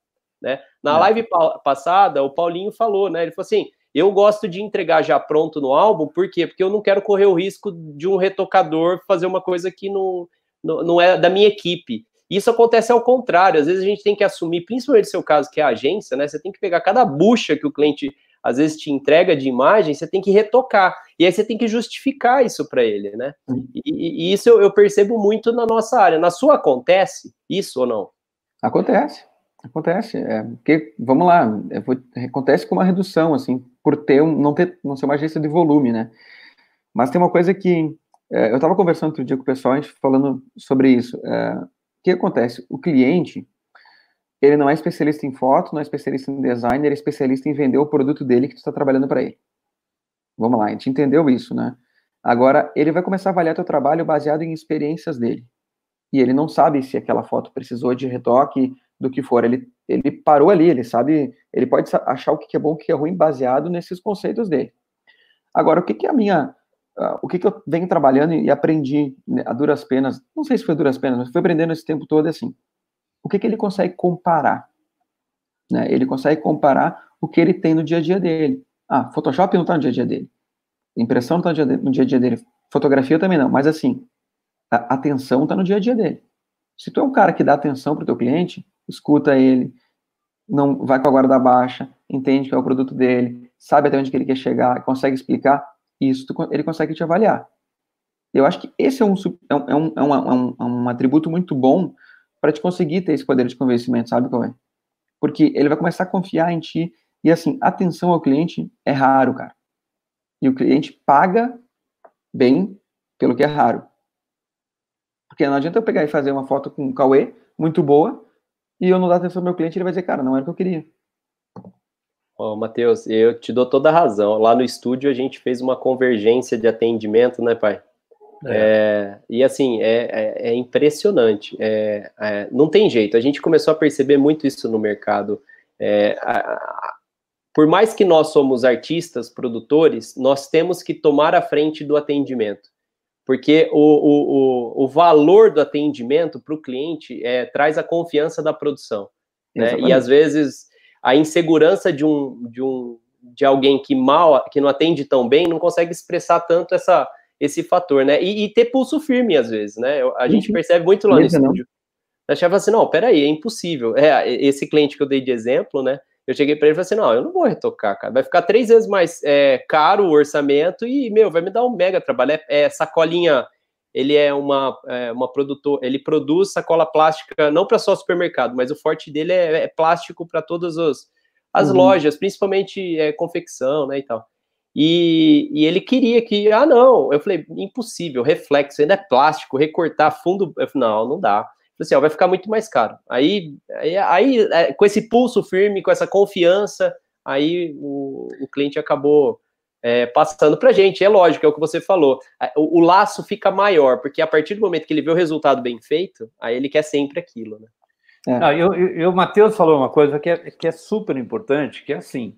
Né? Na é. live pa passada, o Paulinho falou, né? Ele falou assim: eu gosto de entregar já pronto no álbum, por quê? Porque eu não quero correr o risco de um retocador fazer uma coisa que não, não, não é da minha equipe. Isso acontece ao contrário, às vezes a gente tem que assumir, principalmente no seu caso, que é a agência, né? Você tem que pegar cada bucha que o cliente às vezes te entrega de imagem, você tem que retocar. E aí você tem que justificar isso para ele, né? E, e isso eu, eu, percebo muito na nossa área. Na sua acontece isso ou não? Acontece, acontece. É, porque, vamos lá, é, acontece com uma redução, assim, por ter um, não ter não ser uma agência de volume, né? Mas tem uma coisa que é, eu estava conversando outro dia com o pessoal, a gente falando sobre isso. Que acontece? O cliente, ele não é especialista em foto, não é especialista em design, ele é especialista em vender o produto dele que tu está trabalhando para ele. Vamos lá, a gente entendeu isso, né? Agora, ele vai começar a avaliar teu trabalho baseado em experiências dele. E ele não sabe se aquela foto precisou de retoque, do que for. Ele, ele parou ali, ele sabe, ele pode achar o que é bom, o que é ruim, baseado nesses conceitos dele. Agora, o que, que é a minha uh, o que, que eu venho trabalhando e aprendi né, a duras penas, não sei se foi duras penas, mas fui aprendendo esse tempo todo assim. o que, que ele consegue comparar? Né? Ele consegue comparar o que ele tem no dia a dia dele. Ah, Photoshop não está no dia a dia dele. Impressão não está no dia a dia dele. Fotografia também não. Mas assim, a atenção está no dia a dia dele. Se tu é um cara que dá atenção para o teu cliente, escuta ele, não vai com a guarda baixa, entende que é o produto dele, sabe até onde que ele quer chegar, consegue explicar, isso tu, ele consegue te avaliar. Eu acho que esse é um, é um, é um, é um, é um atributo muito bom para te conseguir ter esse poder de convencimento, sabe, qual é? Porque ele vai começar a confiar em ti. E assim, atenção ao cliente é raro, cara. E o cliente paga bem pelo que é raro. Porque não adianta eu pegar e fazer uma foto com o Cauê, muito boa, e eu não dar atenção ao meu cliente, ele vai dizer, cara, não era o que eu queria. Oh, Matheus, eu te dou toda a razão. Lá no estúdio a gente fez uma convergência de atendimento, né, pai? É. É, e assim, é, é, é impressionante. É, é, não tem jeito. A gente começou a perceber muito isso no mercado. A, a, por mais que nós somos artistas, produtores, nós temos que tomar a frente do atendimento porque o, o, o, o valor do atendimento para o cliente é, traz a confiança da produção. Né? E às vezes a insegurança de um, de um de alguém que mal, que não atende tão bem, não consegue expressar tanto essa, esse fator, né? E, e ter pulso firme às vezes, né? A gente uhum. percebe muito lá no estúdio. A gente fala assim, não, peraí, é impossível. É, esse cliente que eu dei de exemplo, né? Eu cheguei para ele e falei assim: não, eu não vou retocar, cara. Vai ficar três vezes mais é, caro o orçamento e, meu, vai me dar um mega trabalho. É, é sacolinha, ele é uma, é, uma produtor, ele produz sacola plástica não para só supermercado, mas o forte dele é, é plástico para todas as, as uhum. lojas, principalmente é, confecção, né, e tal. E, e, ele queria que, ah, não, eu falei, impossível, reflexo, ainda é plástico, recortar fundo, eu falei, não, não dá assim, ó, vai ficar muito mais caro. Aí, aí, aí é, com esse pulso firme, com essa confiança, aí o, o cliente acabou é, passando para a gente. É lógico, é o que você falou. O, o, laço fica maior, porque a partir do momento que ele vê o resultado bem feito, aí ele quer sempre aquilo, né? É. Não, eu, eu, o Matheus falou uma coisa que é, que é super importante, que é assim,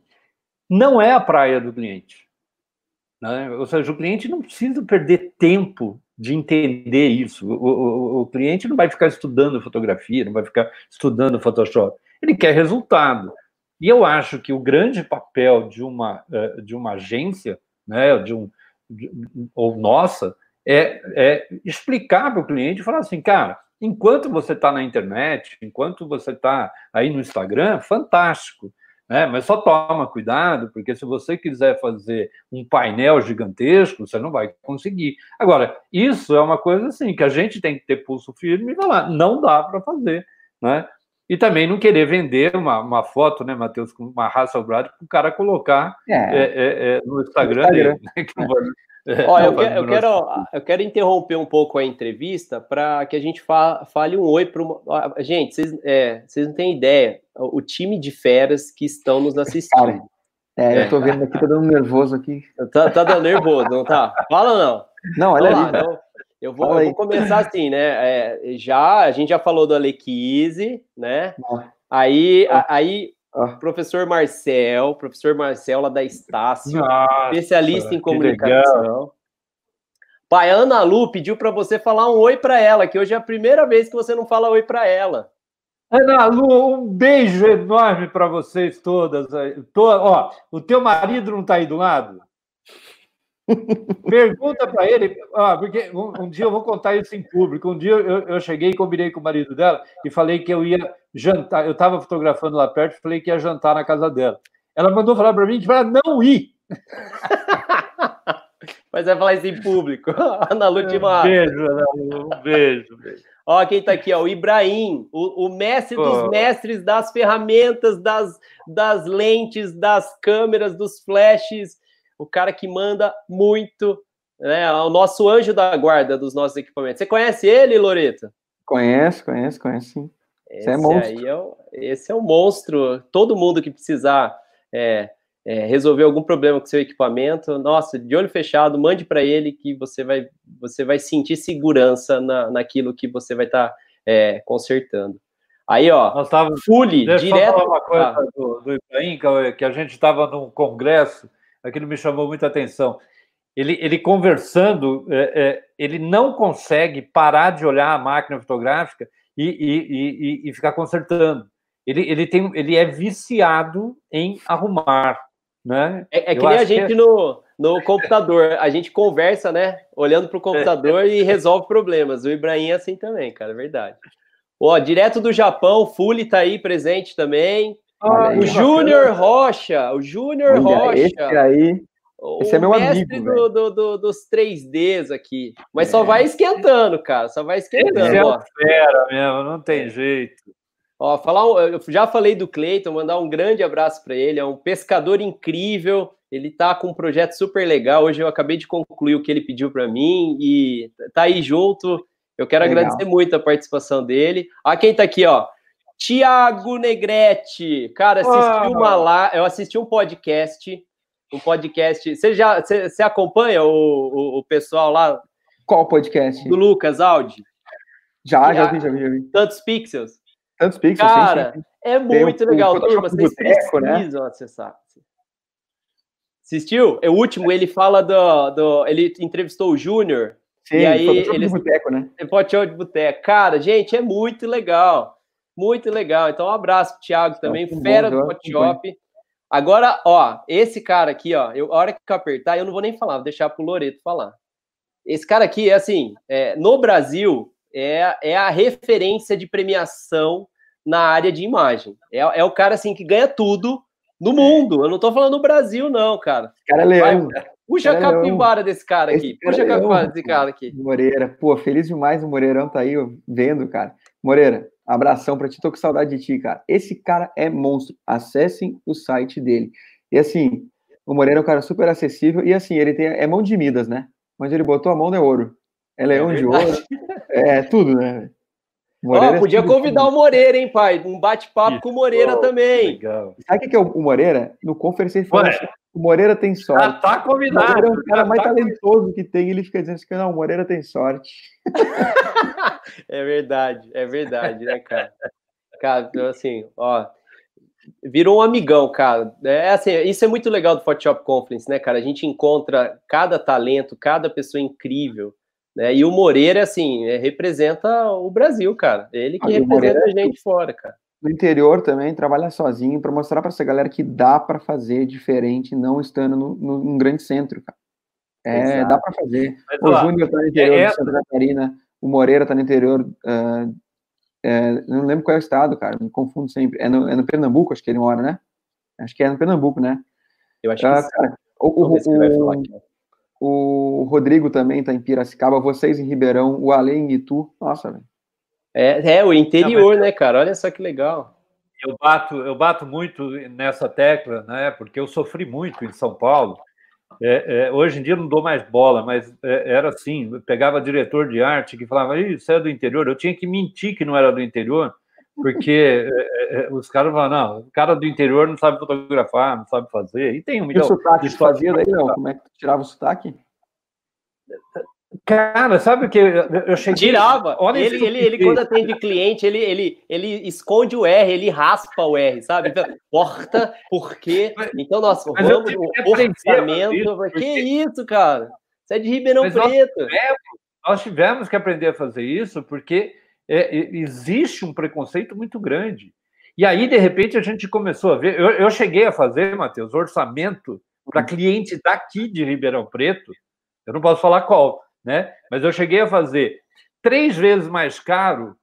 não é a praia do cliente. Né? Ou seja, o cliente não precisa perder tempo de entender isso. O, o, o, cliente não vai ficar estudando fotografia, não vai ficar estudando Photoshop. Ele quer resultado. E eu acho que o grande papel de uma, eh, de uma agência, né, de um, de, ou nossa, é, é explicar para o cliente e falar assim, cara, enquanto você está na internet, enquanto você está aí no Instagram, fantástico. Né? Mas só toma cuidado, porque se você quiser fazer um painel gigantesco, você não vai conseguir. Agora, isso é uma coisa assim que a gente tem que ter pulso firme e falar, não dá para fazer, né? E também não querer vender uma, uma foto, né, Matheus, com uma raça para o cara colocar é. É, é, é no Instagram, Instagram. dele. Né? Olha, eu, quero, eu, quero, eu quero interromper um pouco a entrevista para que a gente fa, fale um oi para uma. Gente, vocês, é, vocês não têm ideia, o time de feras que estão nos assistindo. É, eu tô vendo aqui, tá dando nervoso aqui. Tá, tá dando nervoso, não tá? Fala ou não? Não, olha lá, então, eu, vou, eu vou começar assim, né? É, já, a gente já falou do Alequise, né? Aí, aí ah. Professor Marcel, professor Marcel lá da Estácio, Nossa, especialista em comunicação. Pai, Ana Lu pediu para você falar um oi para ela, que hoje é a primeira vez que você não fala oi para ela. Ana Lu, um beijo enorme para vocês todas. Tô, ó, o teu marido não está aí do lado? Pergunta para ele, ah, porque um, um, dia eu vou contar isso em público. Um dia eu, eu, cheguei e combinei com o marido dela e falei que eu ia jantar. Eu estava fotografando lá perto e falei que ia jantar na casa dela. Ela mandou falar para mim que para não ir. Mas vai falar isso em público. Ana Lu, um beijo, Ana Lu, um beijo, beijo. Ó, quem está aqui, ó, o Ibrahim, o, o mestre dos mestres das ferramentas, das, das lentes, das câmeras, dos flashes o cara que manda muito, né? O nosso anjo da guarda dos nossos equipamentos. Você conhece ele, Loreto? Conheço, conheço, conheço sim. É esse é monstro. É o, esse é um monstro. Todo mundo que precisar é, é, resolver algum problema com seu equipamento, nossa, de olho fechado, mande para ele que você vai, você vai sentir segurança na, naquilo que você vai estar tá, é, consertando. Aí, ó, Nós tava, Fully, direto. uma coisa ah. do, do Ibrahim, que a gente estava num congresso aquilo me chamou muita atenção. Ele, ele conversando, é, é, ele não consegue parar de olhar a máquina fotográfica e, e, e, e ficar consertando. Ele, ele, tem, ele é viciado em arrumar. Né? É, é que nem a gente é... no, no computador. A gente conversa, né? Olhando para o computador é. e resolve problemas. O Ibrahim é assim também, cara, é verdade. Ó, direto do Japão, Fuli tá aí presente também. Ah, o Júnior Rocha, o Júnior Rocha. Esse aí, esse é meu amigo. Do, do, do, dos 3Ds aqui. Mas é. só vai esquentando, cara. Só vai esquentando. Esse é fera mesmo, não tem jeito. Ó, falar, eu já falei do Cleiton, mandar um grande abraço para ele. É um pescador incrível. Ele tá com um projeto super legal. Hoje eu acabei de concluir o que ele pediu para mim e tá aí junto. Eu quero legal. agradecer muito a participação dele. Ah, quem tá aqui, ó. Tiago Negrete. Cara, assisti oh. uma lá, eu assisti um podcast, um podcast. Você já você, você acompanha o, o, o, pessoal lá? Qual podcast? Do Lucas Audi. Já, já, vi, já vi, já vi. Tantos pixels. Tantos pixels, Cara, sim, sim. é muito Tem legal, turma. Vocês boteco, né? precisam né? acessar. Assistiu? É o último, ele fala do. do ele entrevistou o Júnior. Sim, e aí ele de boteco, né? Pode de boteco. Cara, gente, é muito legal. Muito legal. Então, um abraço Thiago também, fera bom, do Hot Shop. Agora, ó, esse cara aqui, ó, eu, a hora que eu apertar, eu não vou nem falar, vou deixar pro Loreto falar. Esse cara aqui é assim, é, no Brasil, é, é a referência de premiação na área de imagem. É, é o cara assim que ganha tudo no mundo. Eu não tô falando no Brasil, não, cara. Cara é leão. Vai, puxa a capivara desse cara aqui. Esse puxa a capivara desse cara aqui. Moreira, pô, feliz demais o Moreirão tá aí vendo, cara. Moreira, abração pra ti, tô com saudade de ti, cara. Esse cara é monstro. Acessem o site dele. E assim, o Moreira é um cara super acessível e assim, ele tem é mão de Midas, né? Onde ele botou a mão é ouro. É leão é de ouro. É tudo, né? Moreira oh, podia convidar o Moreira, hein, pai? Um bate-papo com o Moreira oh, também. Legal. Sabe o que é o Moreira? No conference ele fala assim, o Moreira tem sorte. Já tá convidado. O Moreira é o cara mais tá talentoso que tem. Ele fica dizendo que não, o Moreira tem sorte. é verdade, é verdade, né, cara? Cara, então, assim, ó, virou um amigão, cara. É assim, isso é muito legal do Photoshop Conference, né, cara? A gente encontra cada talento, cada pessoa incrível, né? E o Moreira, assim, é, representa o Brasil, cara. Ele que ah, representa a gente fora, cara no interior também, trabalha sozinho para mostrar para essa galera que dá para fazer diferente, não estando no, no, num grande centro, cara. É, Exato. dá para fazer. Mas, o Júnior está no interior é, de Santa Catarina, o Moreira está no interior, uh, é, não lembro qual é o estado, cara, me confundo sempre. É no, é no Pernambuco, acho que ele mora, né? Acho que é no Pernambuco, né? Eu acho que cara, o, o, o, o, Rodrigo também está em Piracicaba, vocês em Ribeirão, o Ale em Itu. Nossa, velho. É, é o interior, Não, né, cara? Olha só que legal. Eu bato, eu bato muito nessa tecla, né? Porque eu sofri muito em São Paulo. É, é, hoje em dia não dou mais bola, mas é, era assim: eu pegava diretor de arte que falava, isso é do interior. Eu tinha que mentir que não era do interior, porque é, é, os caras falavam, não, o cara do interior não sabe fotografar, não sabe fazer. E tem um milhão. E o sotaque de fazia daí, não? Como é que tu tirava o sotaque? Cara, sabe o que eu cheguei. Tirava. Olha ele, ele, ele, quando atende cliente, ele, ele, ele esconde o R, ele raspa o R, sabe? Então, porta, por quê? Então, nós vamos o orçamento. Porque... Que isso, cara? Você é de Ribeirão Mas Preto. Nós tivemos, nós tivemos, que aprender a fazer isso, porque é, existe um preconceito muito grande. E aí, de repente, a gente começou a ver. Eu, eu cheguei a fazer, Matheus, orçamento para hum. cliente daqui de Ribeirão Preto. Eu não posso falar qual né? Mas eu cheguei a fazer três vezes mais caro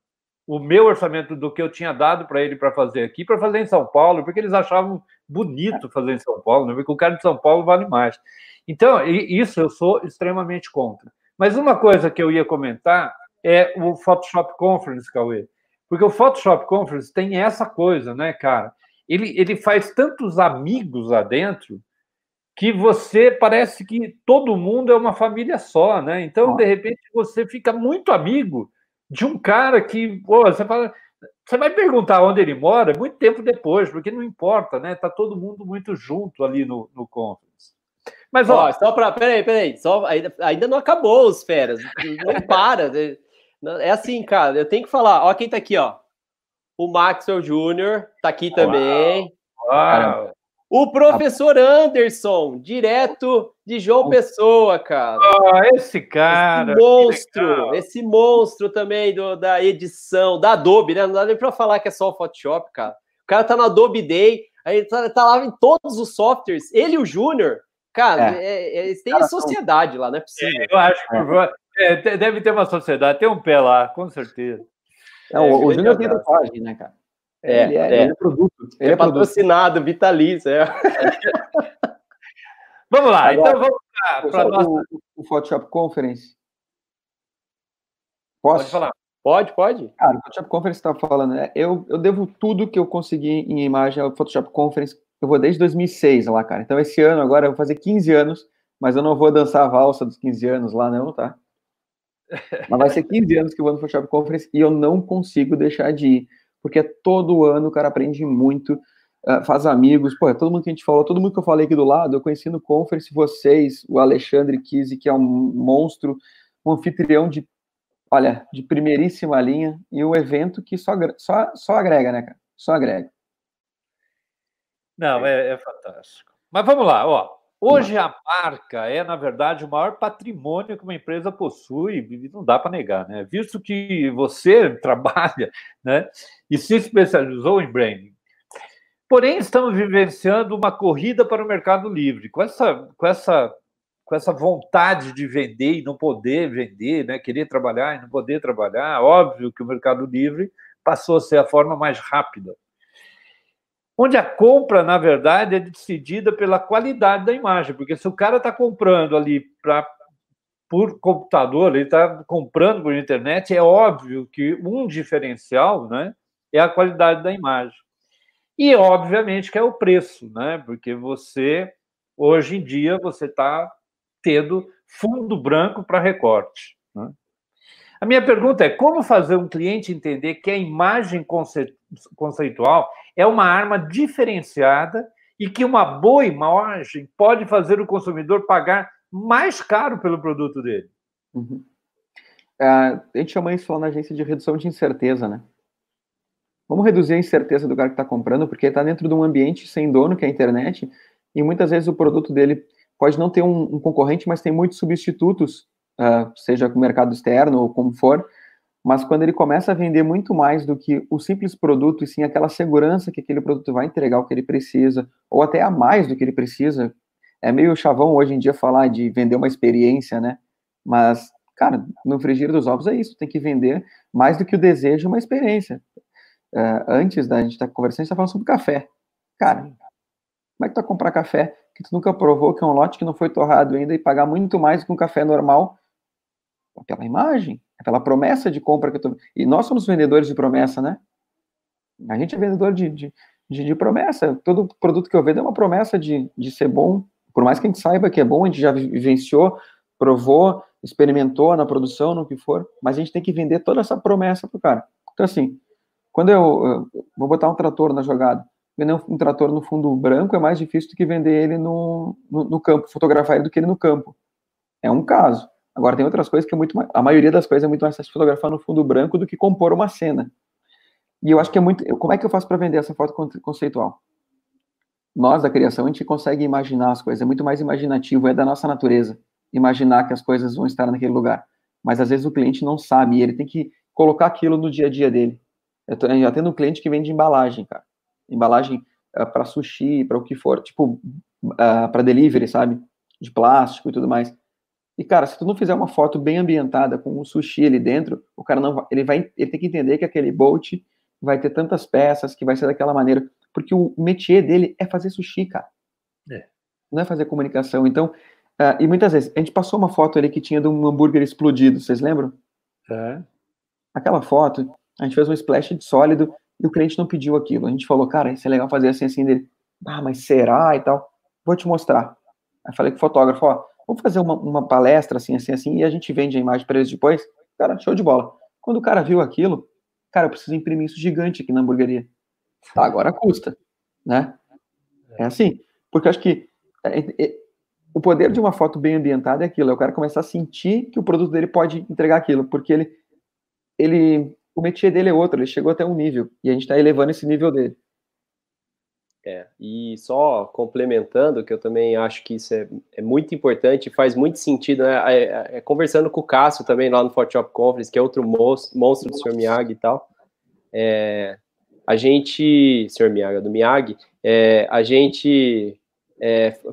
o meu orçamento do que eu tinha dado para ele para fazer aqui, para fazer em São Paulo, porque eles achavam bonito fazer em São Paulo, né? porque o cara de São Paulo vale mais. Então, isso eu sou extremamente contra. Mas uma coisa que eu ia comentar é o Photoshop Conference, Cauê. Porque o Photoshop Conference tem essa coisa, né, cara? Ele, ele faz tantos amigos lá dentro que você parece que todo mundo é uma família só, né? Então, de repente, você fica muito amigo de um cara que, pô, você fala, você vai perguntar onde ele mora muito tempo depois, porque não importa, né? Tá todo mundo muito junto ali no, no conference. Mas, ó, ó só para, peraí, peraí, só ainda, ainda não acabou os feras, não para. é assim, cara, eu tenho que falar, ó, quem tá aqui, ó, o Maxwell Júnior tá aqui também. Uau. Uau. O professor Anderson, direto de João Pessoa, cara. Ah, esse cara. Esse monstro, esse monstro também do, da edição, da Adobe, né? Não dá nem pra falar que é só o Photoshop, cara. O cara tá no Adobe Day, aí tá, tá lá em todos os softwares. Ele e o Júnior, cara, é. É, é eles têm cara, sociedade lá, não é possível. eu acho que é, deve ter uma sociedade, tem um pé lá, com certeza. Não, o, o Júnior tem tatuagem, né, cara? É, ele é, é. Ele é produto. Ele é, é patrocinado, produto. vitalício. É. vamos lá, Agora, então vamos para nossa... o, o Photoshop Conference. Posso? Pode falar. Pode, pode. Cara, o Photoshop Conference estava falando, né? Eu, eu devo tudo que eu consegui em imagem ao Photoshop Conference. Eu vou desde 2006 lá, cara. Então, esse ano agora eu vou fazer 15 anos, mas eu não vou dançar a valsa dos 15 anos lá, não, tá? Mas vai ser 15 anos que eu vou no Photoshop Conference e eu não consigo deixar de ir porque todo ano o cara aprende muito, uh, faz amigos, pô, é todo mundo que a gente falou, todo mundo que eu falei aqui do lado, eu conheci no conference vocês, o Alexandre Kise, que é um monstro, um anfitrião de, olha, de primeiríssima linha, e um evento que só, só, só agrega, né, cara? Só agrega. Não, é, é fantástico. Mas vamos lá, ó. Hoje a marca é, na verdade, o maior patrimônio que uma empresa possui, não dá para negar, né? Visto que você trabalha né, e se especializou em branding. Porém, estamos vivenciando uma corrida para o mercado livre, com essa, com essa, com essa vontade de vender e não poder vender, né? querer trabalhar e não poder trabalhar. Óbvio que o mercado livre passou a ser a forma mais rápida onde a compra, na verdade, é decidida pela qualidade da imagem, porque se o cara está comprando ali pra, por computador, ele está comprando por internet, é óbvio que um diferencial né, é a qualidade da imagem. E, obviamente, que é o preço, né? Porque você, hoje em dia, você está tendo fundo branco para recorte. Né? A minha pergunta é como fazer um cliente entender que a imagem conceitual é uma arma diferenciada e que uma boa imagem pode fazer o consumidor pagar mais caro pelo produto dele. Uhum. É, a gente chama isso na agência de redução de incerteza, né? Vamos reduzir a incerteza do cara que está comprando, porque está dentro de um ambiente sem dono, que é a internet, e muitas vezes o produto dele pode não ter um, um concorrente, mas tem muitos substitutos, uh, seja com o mercado externo ou como for, mas quando ele começa a vender muito mais do que o simples produto, e sim aquela segurança que aquele produto vai entregar o que ele precisa, ou até a mais do que ele precisa, é meio chavão hoje em dia falar de vender uma experiência, né? Mas, cara, no frigir dos ovos é isso, tem que vender mais do que o desejo, uma experiência. Uh, antes da gente estar tá conversando, a gente está falando sobre café. Cara, como é que tu vai comprar café que tu nunca provou, que é um lote que não foi torrado ainda, e pagar muito mais que um café normal pela imagem? aquela promessa de compra que eu tô... E nós somos vendedores de promessa, né? A gente é vendedor de, de, de, de promessa. Todo produto que eu vendo é uma promessa de, de ser bom. Por mais que a gente saiba que é bom, a gente já vivenciou, provou, experimentou na produção, no que for, mas a gente tem que vender toda essa promessa pro cara. Então, assim, quando eu, eu vou botar um trator na jogada, vender um, um, trator no fundo branco é mais difícil do que vender ele no, no, no campo, fotografar ele do que ele no campo. É um caso. Agora, tem outras coisas que é muito mais, a maioria das coisas é muito mais fácil fotografar no fundo branco do que compor uma cena. E eu acho que é muito. Como é que eu faço para vender essa foto conceitual? Nós, da criação, a gente consegue imaginar as coisas, é muito mais imaginativo, é da nossa natureza imaginar que as coisas vão estar naquele lugar. Mas às vezes o cliente não sabe, e ele tem que colocar aquilo no dia a dia dele. Eu, tô, eu já tendo um cliente que vende embalagem, cara. Embalagem uh, eh, para sushi, para o que for, tipo, uh, eh, para delivery, sabe? De plástico e tudo mais. E, cara, se tu não fizer uma foto bem ambientada com um sushi ali dentro, o cara não vai, ele vai, ele tem que entender que aquele bolt vai ter tantas peças, que vai ser daquela maneira, porque o métier dele é fazer sushi, cara. É. Não é fazer comunicação. Então, uh, e muitas vezes, a gente passou uma foto ali que tinha de um hambúrguer explodido, vocês lembram? É. Aquela foto, a gente fez um splash de sólido e o cliente não pediu aquilo. A gente falou, cara, isso é legal fazer assim, assim, dele. Ah, mas será e tal? Vou te mostrar. Aí falei com o fotógrafo, ó, vamos fazer uma, uma palestra assim, assim, assim, e a gente vende a imagem para eles depois. Cara, show de bola. Quando o cara viu aquilo, cara, eu preciso imprimir isso gigante aqui na hamburgueria. Tá, agora custa, né? É assim, porque eu acho que é, é, o poder de uma foto bem ambientada é aquilo, é o cara começar a sentir que o produto dele pode entregar aquilo, porque ele, ele, o métier dele é outro, ele chegou até um nível, e a gente está elevando esse nível dele. É, e só complementando, que eu também acho que isso é, é muito importante, faz muito sentido, né? É, é, é conversando com o Cássio também lá no Photoshop Conference, que é outro monstro, monstro do Sr. Miyagi e tal. É, a gente, Sr. Miyagi, do Miyagi, é, a gente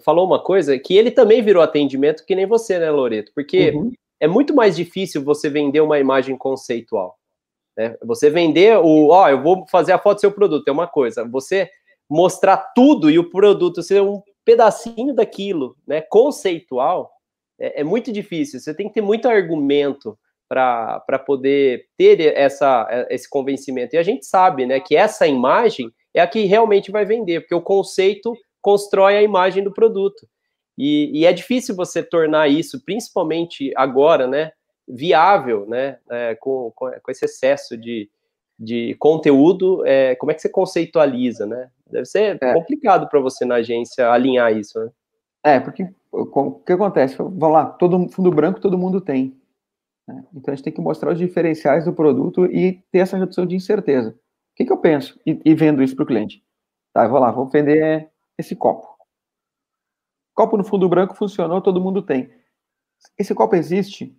falou uma coisa que ele também virou atendimento que nem você, né, Loreto? Porque uhum. é muito mais difícil você vender uma imagem conceitual. Né? Você vender o, ó, eu vou fazer a foto do seu produto, é uma coisa. Você mostrar tudo e o produto ser um pedacinho daquilo, né, conceitual, é, é muito difícil. Você tem que ter muito argumento para poder ter essa, esse convencimento. E a gente sabe, né, que essa imagem é a que realmente vai vender, porque o conceito constrói a imagem do produto. E, e é difícil você tornar isso, principalmente agora, né, viável, né, é, com, com, esse excesso de, de conteúdo, é, como é que você conceitualiza, né? Deve ser é. complicado para você na agência alinhar isso, né? É, porque o que acontece? Vamos lá, todo fundo branco todo mundo tem. Né? Então a gente tem que mostrar os diferenciais do produto e ter essa redução de incerteza. O que, que eu penso e, e vendo isso para o cliente? Tá, eu vou lá, vou vender esse copo. Copo no fundo branco funcionou, todo mundo tem. Esse copo existe?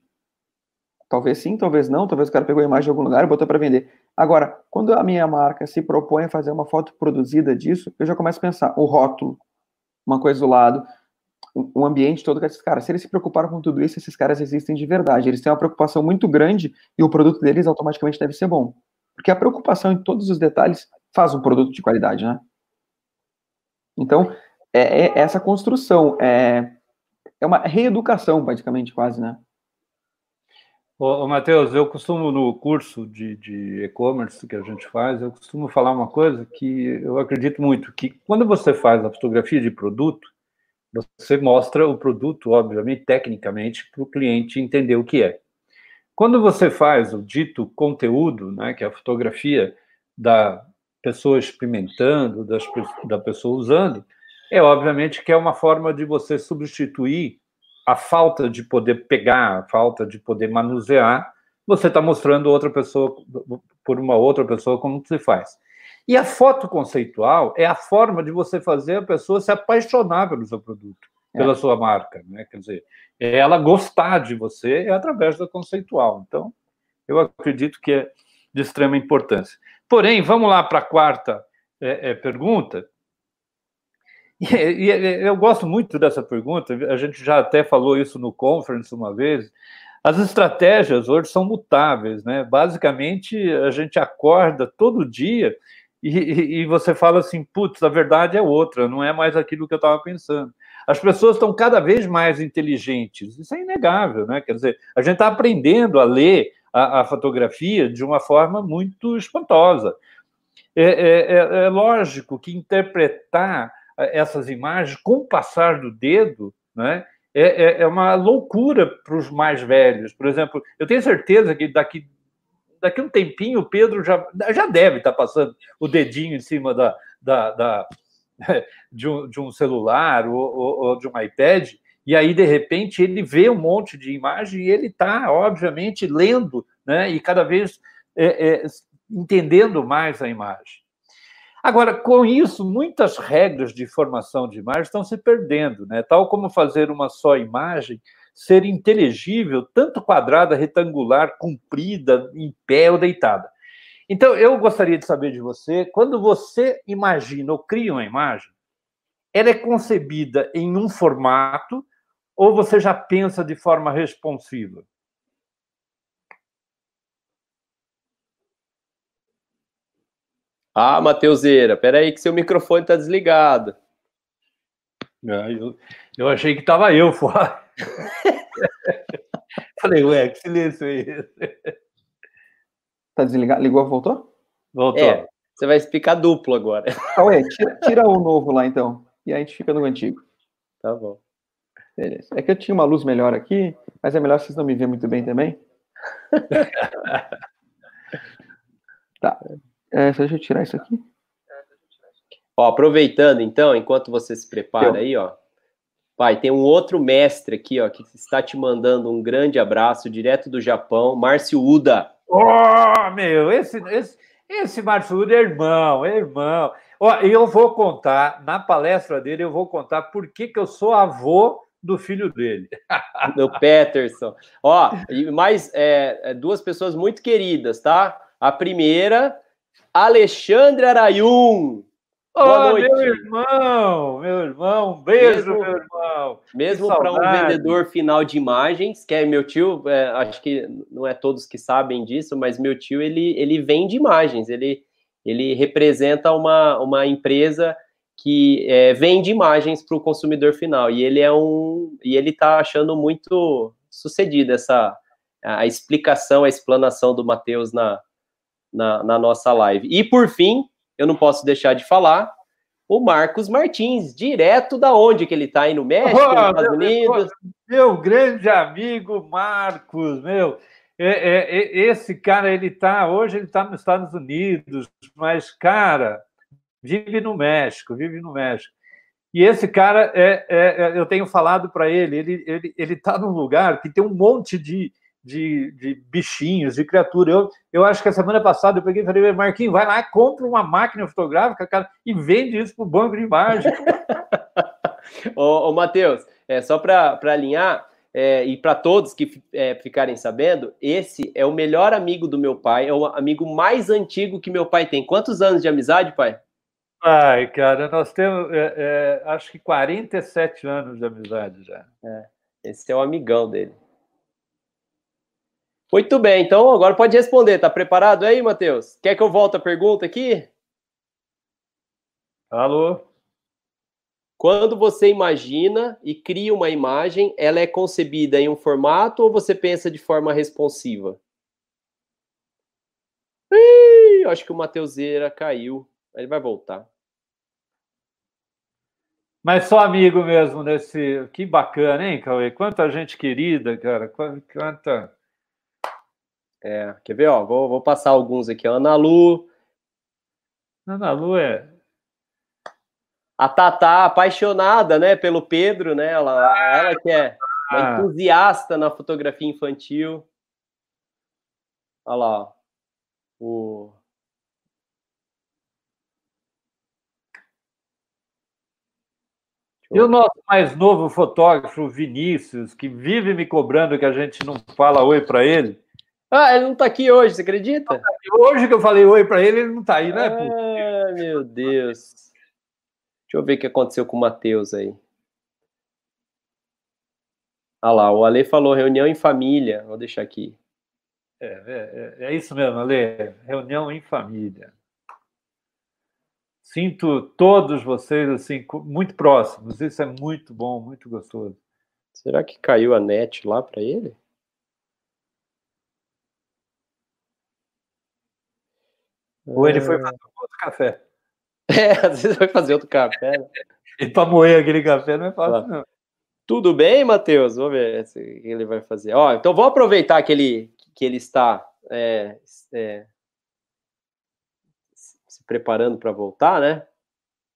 Talvez sim, talvez não, talvez o cara pegou a imagem de algum lugar e botou para vender. Agora, quando a minha marca se propõe a fazer uma foto produzida disso, eu já começo a pensar, o rótulo, uma coisa do lado, o ambiente todo, esses caras, se eles se preocuparam com tudo isso, esses caras existem de verdade, eles têm uma preocupação muito grande e o produto deles automaticamente deve ser bom. Porque a preocupação em todos os detalhes faz um produto de qualidade, né? Então, é, é essa construção, é, é uma reeducação, praticamente, quase, né? Ô, ô Matheus, eu costumo, no curso de e-commerce que a gente faz, eu costumo falar uma coisa que eu acredito muito, que quando você faz a fotografia de produto, você mostra o produto, obviamente, tecnicamente, para o cliente entender o que é. Quando você faz o dito conteúdo, né, que é a fotografia da pessoa experimentando, das, da pessoa usando, é obviamente que é uma forma de você substituir a falta de poder pegar, a falta de poder manusear, você está mostrando outra pessoa por uma outra pessoa como se faz. E a foto conceitual é a forma de você fazer a pessoa se apaixonar pelo seu produto, pela é. sua marca, né? Quer dizer, é ela gostar de você é através da conceitual. Então, eu acredito que é de extrema importância. Porém, vamos lá para a quarta é, é, pergunta. E, eu gosto muito dessa pergunta, a gente já até falou isso no conference uma vez. As estratégias hoje são mutáveis, né? Basicamente, a gente acorda todo dia e, e você fala assim: putz, a verdade é outra, não é mais aquilo que eu estava pensando. As pessoas estão cada vez mais inteligentes, isso é inegável, né? Quer dizer, a gente está aprendendo a ler a, a, fotografia de uma forma muito espantosa. É, é, é, é lógico que interpretar essas imagens com o passar do dedo, né? É, é, é uma loucura para os mais velhos. Por exemplo, eu tenho certeza que daqui daqui um tempinho o Pedro já, já deve estar passando o dedinho em cima da, da, da de, um, de, um, celular ou, ou, ou, de um iPad, e aí, de repente, ele vê um monte de imagem e ele está, obviamente, lendo né, e cada vez é, é, entendendo mais a imagem. Agora, com isso, muitas regras de formação de imagem estão se perdendo, né? tal como fazer uma só imagem ser inteligível, tanto quadrada, retangular, comprida, em pé ou deitada. Então, eu gostaria de saber de você, quando você imagina ou cria uma imagem, ela é concebida em um formato ou você já pensa de forma responsiva? Ah, Mateuseira, peraí que seu microfone está desligado. Ah, eu, eu achei que estava eu fora. Falei, ué, que silêncio é esse? Tá desligado? Ligou, voltou? Voltou. É, você vai explicar duplo agora. Ué, tira, tira o novo lá então. E aí a gente fica no antigo. Tá bom. Beleza. É que eu tinha uma luz melhor aqui, mas é melhor vocês não me verem muito bem também. tá. É, deixa eu tirar isso aqui. Ó, aproveitando então, enquanto você se prepara eu. aí, ó. Pai, tem um outro mestre aqui, ó, que está te mandando um grande abraço direto do Japão, Márcio Uda. Oh, meu, esse, esse, esse Márcio Uda é irmão, é irmão. Ó, eu vou contar, na palestra dele, eu vou contar por que, que eu sou avô do filho dele. Do Peterson. Ó, e mais é, é, duas pessoas muito queridas, tá? A primeira, Alexandre Arayun. Boa oh, noite. meu irmão, meu irmão, um beijo, mesmo, meu irmão. Mesmo para um vendedor final de imagens, que é meu tio, é, acho que não é todos que sabem disso, mas meu tio, ele, ele vende imagens, ele, ele representa uma, uma empresa que é, vende imagens para o consumidor final e ele é um e ele está achando muito sucedido essa a explicação, a explanação do Matheus na, na, na, nossa live. E por fim, eu não posso deixar de falar o Marcos Martins, direto da onde que ele está aí no México, oh, nos Estados Unidos. Meu grande amigo Marcos, meu, é, é, é, esse cara ele está hoje ele está nos Estados Unidos, mas cara vive no México, vive no México. E esse cara, é, é, é eu tenho falado para ele, ele ele ele está num lugar que tem um monte de, de, de, bichinhos, de criatura. Eu, eu acho que a semana passada eu peguei e falei, Marquinhos, vai lá, compra uma máquina fotográfica, cara, e vende isso para o banco de imagem. ô, ô Matheus, é, só para alinhar, é, e para todos que é, ficarem sabendo, esse é o melhor amigo do meu pai, é o amigo mais antigo que meu pai tem. Quantos anos de amizade, pai? Ai, cara, nós temos, é, é, acho que 47 anos de amizade já. É, esse é o amigão dele. Muito bem, então agora pode responder. Tá preparado aí, Matheus? Quer que eu volte a pergunta aqui? Alô? Quando você imagina e cria uma imagem, ela é concebida em um formato ou você pensa de forma responsiva? Ih, acho que o Mateuseira caiu. Ele vai voltar. Mas só amigo mesmo nesse. Que bacana, hein, Cauê? Quanta gente querida, cara. Quanta. É, quer ver? Ó, vou, vou passar alguns aqui. Ana Lu. Ana Lu é. A Tatá, apaixonada, né, pelo Pedro, né? Ela, ela que é uma ah. entusiasta na fotografia infantil. Olha lá, ó. o E o nosso mais novo fotógrafo, Vinícius, que vive me cobrando que a gente não fala oi para ele. Ah, ele não está aqui hoje, você acredita? Tá hoje que eu falei oi para ele, ele não está aí, né? Ah, meu Deus. Deixa eu ver o que aconteceu com o Matheus aí. Ah lá, o Ale falou reunião em família. Vou deixar aqui. É, é, é, é isso mesmo, Ale. Reunião em família. Sinto todos vocês assim muito próximos. Isso é muito bom, muito gostoso. Será que caiu a net lá para ele? Ou ele foi fazer outro café? É, às vezes vai fazer outro café. Né? E para moer aquele café não é fácil, não. Tudo bem, Matheus? Vamos ver o que ele vai fazer. Ó, então vou aproveitar que ele, que ele está é, é, preparando para voltar, né?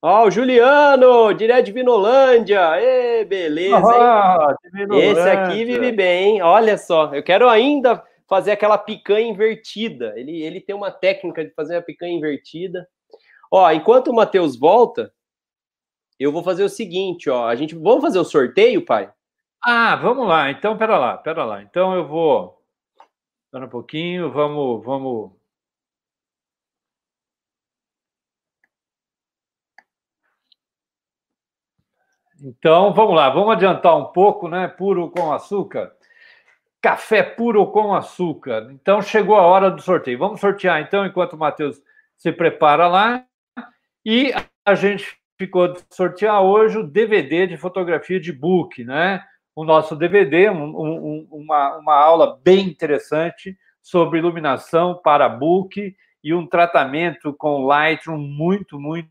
Ó, o Juliano, direto de Vinolândia. Ê, beleza, ah, Esse aqui vive bem, hein? Olha só, eu quero ainda fazer aquela picanha invertida. Ele, ele tem uma técnica de fazer a picanha invertida. Ó, enquanto o Matheus volta, eu vou fazer o seguinte, ó. A gente vamos fazer o sorteio, pai? Ah, vamos lá. Então, pera lá, pera lá. Então eu vou. Espera um pouquinho, vamos, vamos Então, vamos lá, vamos adiantar um pouco, né? Puro com açúcar. Café puro com açúcar. Então, chegou a hora do sorteio. Vamos sortear, então, enquanto o Matheus se prepara lá. E a gente ficou de sortear hoje o DVD de fotografia de book, né? O nosso DVD, um, um, uma, uma aula bem interessante sobre iluminação para book e um tratamento com Lightroom muito, muito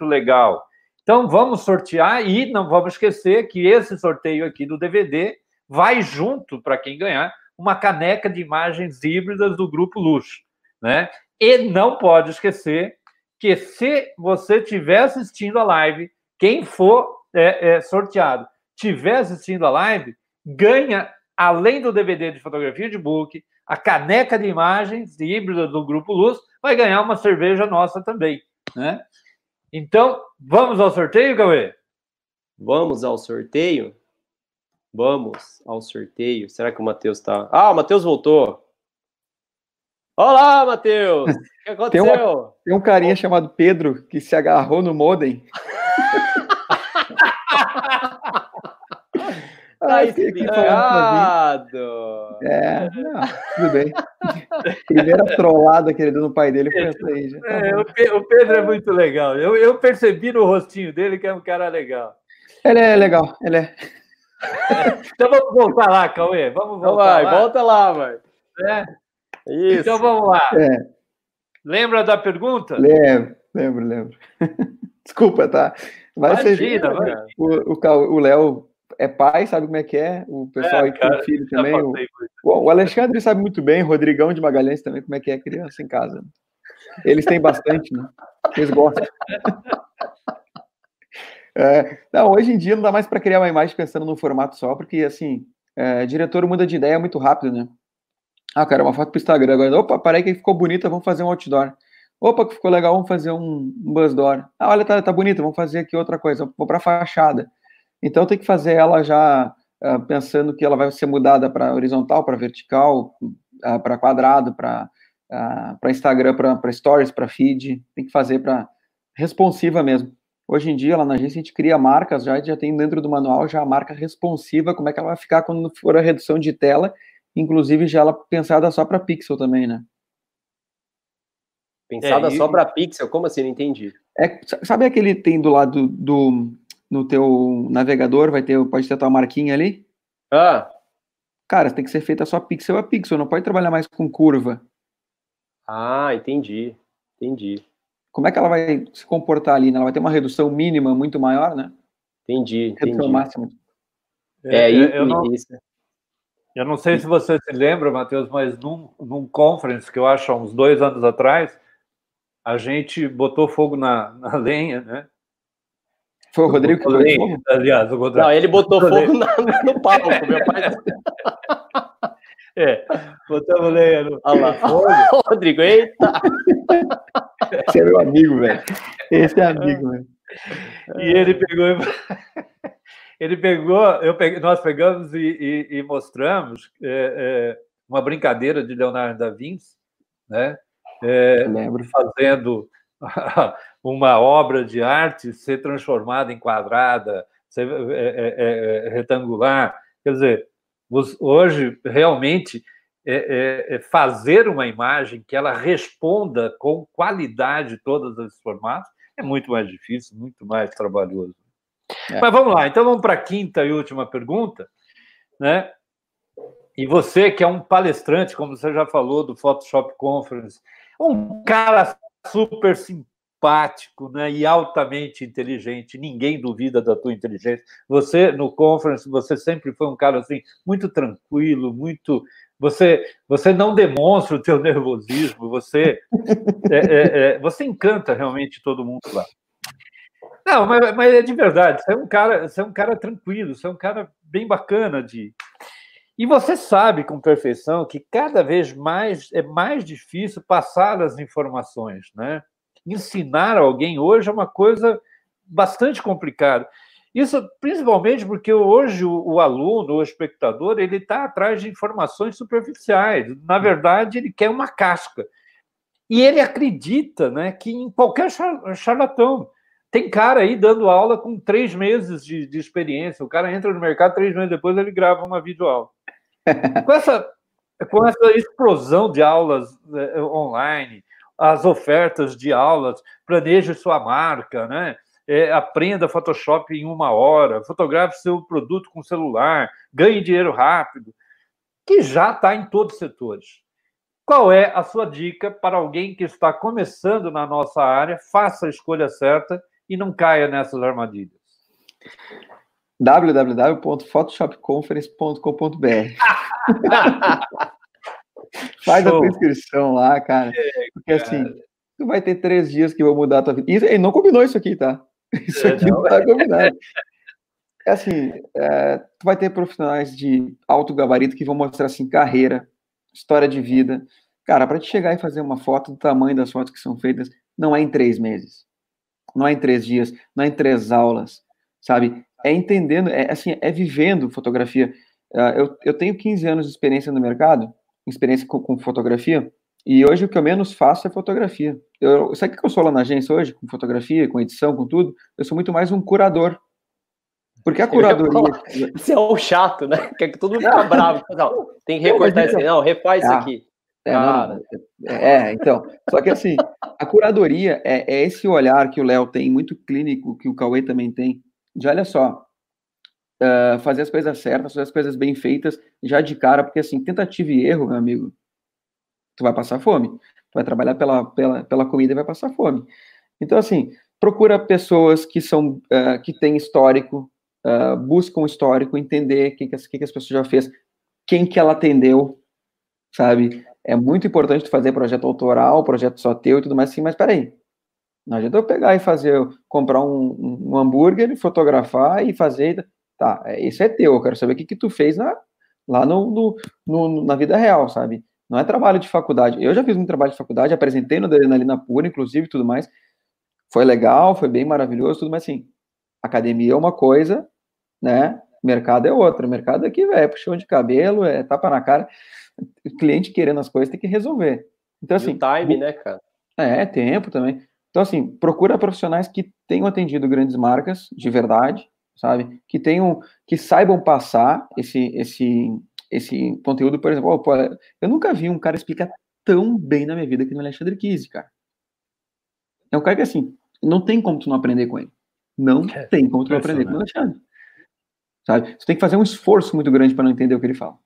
legal. Então vamos sortear e não vamos esquecer que esse sorteio aqui do DVD vai junto para quem ganhar uma caneca de imagens híbridas do grupo Luxo, né? E não pode esquecer que se você estiver assistindo a live, quem for é, é, sorteado estiver assistindo a live, ganha, além do DVD de fotografia de book, a caneca de imagens híbridas do Grupo Luz, vai ganhar uma cerveja nossa também, né? Então, vamos ao sorteio, Cauê? Vamos ao sorteio? Vamos ao sorteio. Será que o Matheus está. Ah, o Matheus voltou. Olá, Matheus! O que aconteceu? Tem, uma, tem, um carinha chamado Pedro que se agarrou no modem. Tá explicado. É, não, tudo bem. Primeira trollada que ele deu no pai dele foi essa aí. Já tá é, o Pedro é muito legal. Eu, eu percebi no rostinho dele que é um cara legal. Ele é legal, ele é. então vamos voltar lá, Cauê. Vamos então voltar vai, lá. volta lá, vai. É. Isso. Então vamos lá. É. Lembra da pergunta? Lembro, lembro, lembro. Desculpa, tá? Mas Imagina, vai. O Léo é pai, sabe como é que é. O pessoal é, aí tem filho também. O, o, Alexandre sabe muito bem, o Rodrigão de Magalhães também, como é que é criança em casa. Eles têm bastante, né? Eles gostam. É, não, hoje em dia não dá mais para criar uma imagem pensando num formato só, porque assim, é, diretor muda de ideia muito rápido, né? Ah, cara, uma foto pro Instagram agora. Opa, parei que ficou bonita, vamos fazer um outdoor. Opa, que ficou legal, vamos fazer um, um buzzdoor. Ah, olha, tá, tá bonita, vamos fazer aqui outra coisa, vou para fachada. Então tem que fazer ela já uh, pensando que ela vai ser mudada para horizontal, para vertical, uh, ah, para quadrado, para uh, para Instagram, para stories, para feed. Tem que fazer para responsiva mesmo. Hoje em dia, lá na agência, a gente cria marcas, já, já tem dentro do manual já a marca responsiva, como é que ela vai ficar quando for a redução de tela, inclusive já ela pensada só para pixel também, né? Pensada é, só para pixel? Como assim? Não entendi. É, sabe aquele tem do lado do, no teu navegador, vai ter, pode ter a tua marquinha ali. Ah. Cara, tem que ser feita só pixel a pixel, não pode trabalhar mais com curva. Ah, entendi. Entendi. Como é que ela vai se comportar ali? Né? Ela vai ter uma redução mínima muito maior, né? Entendi, redução entendi. máxima. É, é eu, não, eu não sei se você se lembra, Matheus, mas num, num conference que eu acho há uns dois anos atrás, a gente botou fogo na, na lenha, né? Foi o Rodrigo que botou fogo? Aliás, o Rodrigo. Não, ele botou fogo na, no palco, meu pai. É, botamos lenha no. Olha lá. Rodrigo, eita! Esse é meu amigo, velho. Esse é amigo, velho. E ele pegou. Ele pegou, eu peguei, nós pegamos e, e, e mostramos é, é, uma brincadeira de Leonardo da Vinci, né? É, fazendo uma obra de arte ser transformada em quadrada, ser é, é, é, retangular. Quer dizer, hoje realmente fazer uma imagem que ela responda com qualidade todos esses formatos é muito mais difícil, muito mais trabalhoso. É. Mas vamos lá, então vamos para a quinta e última pergunta, né? E você que é um palestrante, como você já falou do Photoshop Conference, um cara super simpático né, e altamente inteligente, ninguém duvida da tua inteligência. Você, no conference, você sempre foi um cara assim, muito tranquilo, muito. Você, você não demonstra o teu nervosismo, você, é, é, é, você encanta realmente todo mundo lá. Não, mas, mas, é de verdade. Você é um cara, você é um cara tranquilo, você é um cara bem bacana de. E você sabe com perfeição que cada vez mais é mais difícil passar as informações, né? Ensinar alguém hoje é uma coisa bastante complicada. Isso principalmente porque hoje o, o aluno, o espectador, ele está atrás de informações superficiais. Na verdade, ele quer uma casca. E ele acredita né, que em qualquer charlatão. Tem cara aí dando aula com três meses de, de experiência. O cara entra no mercado, três meses depois ele grava uma videoaula. com, essa, com essa explosão de aulas eh, online, as ofertas de aulas, planeje sua marca, né? É, aprenda Photoshop em uma hora, fotografe seu produto com celular, ganhe dinheiro rápido, que já está em todos os setores. Qual é a sua dica para alguém que está começando na nossa área? Faça a escolha certa e não caia nessas armadilhas. www.photoshopconference.com.br Faz Show. a inscrição lá, cara. É, porque assim, tu vai ter três dias que vão mudar a tua vida. E não combinou isso aqui, tá? Isso é, aqui não, não tá combinado. É assim, é, tu vai ter profissionais de alto gabarito que vão mostrar assim carreira, história de vida. Cara, para te chegar e fazer uma foto do tamanho das fotos que são feitas, não é em três meses não é em três dias, não é em três aulas, sabe? É entendendo, é assim, é vivendo fotografia. Uh, eu, eu tenho 15 anos de experiência no mercado, experiência com, com fotografia, e hoje o que eu menos faço é fotografia. Eu, sabe o que eu sou lá na agência hoje? Com fotografia, com edição, com tudo? Eu sou muito mais um curador. Porque a curadoria. Você é o chato, né? Quer que todo mundo fica bravo. Não, tem que recortar isso. Não, refaz isso ah, aqui. É, não, é, então. Só que assim, a curadoria é, é esse olhar que o Léo tem, muito clínico, que o Cauê também tem, de olha só, uh, fazer as coisas certas, fazer as coisas bem feitas, já de cara, porque assim, tentativa e erro, meu amigo, tu vai passar fome. Tu vai trabalhar pela, pela, pela comida e vai passar fome. Então, assim, procura pessoas que são, uh, que têm histórico, uh, busca um histórico, entender o que, que, que, que as pessoas já fez, quem que ela atendeu, sabe? É muito importante tu fazer projeto autoral, projeto só teu e tudo mais assim, mas peraí, não adianta eu pegar e fazer, comprar um, um hambúrguer, fotografar e fazer, tá, é, isso é teu, eu quero saber o que que tu fez na, lá no, no, no, na vida real, sabe? Não é trabalho de faculdade. Eu já fiz um trabalho de faculdade, apresentei no Adrenalina Pura, inclusive, tudo mais. Foi legal, foi bem maravilhoso, tudo, mas assim, academia é uma coisa, né? Mercado é outra. Mercado aqui, é puxão de cabelo, é tapa na cara. O cliente querendo as coisas tem que resolver. Então, assim. E time, né, cara? É, tempo também. Então, assim, procura profissionais que tenham atendido grandes marcas de verdade, sabe? Que tenham, que saibam passar esse, esse, esse conteúdo, por exemplo, pô, eu nunca vi um cara explicar tão bem na minha vida que no Alexandre Kise, cara. É um cara que, assim, não tem como tu não aprender com ele. Não é, tem como tu não aprender com o Alexandre. Sabe? Você tem que fazer um esforço muito grande para não entender o que ele fala.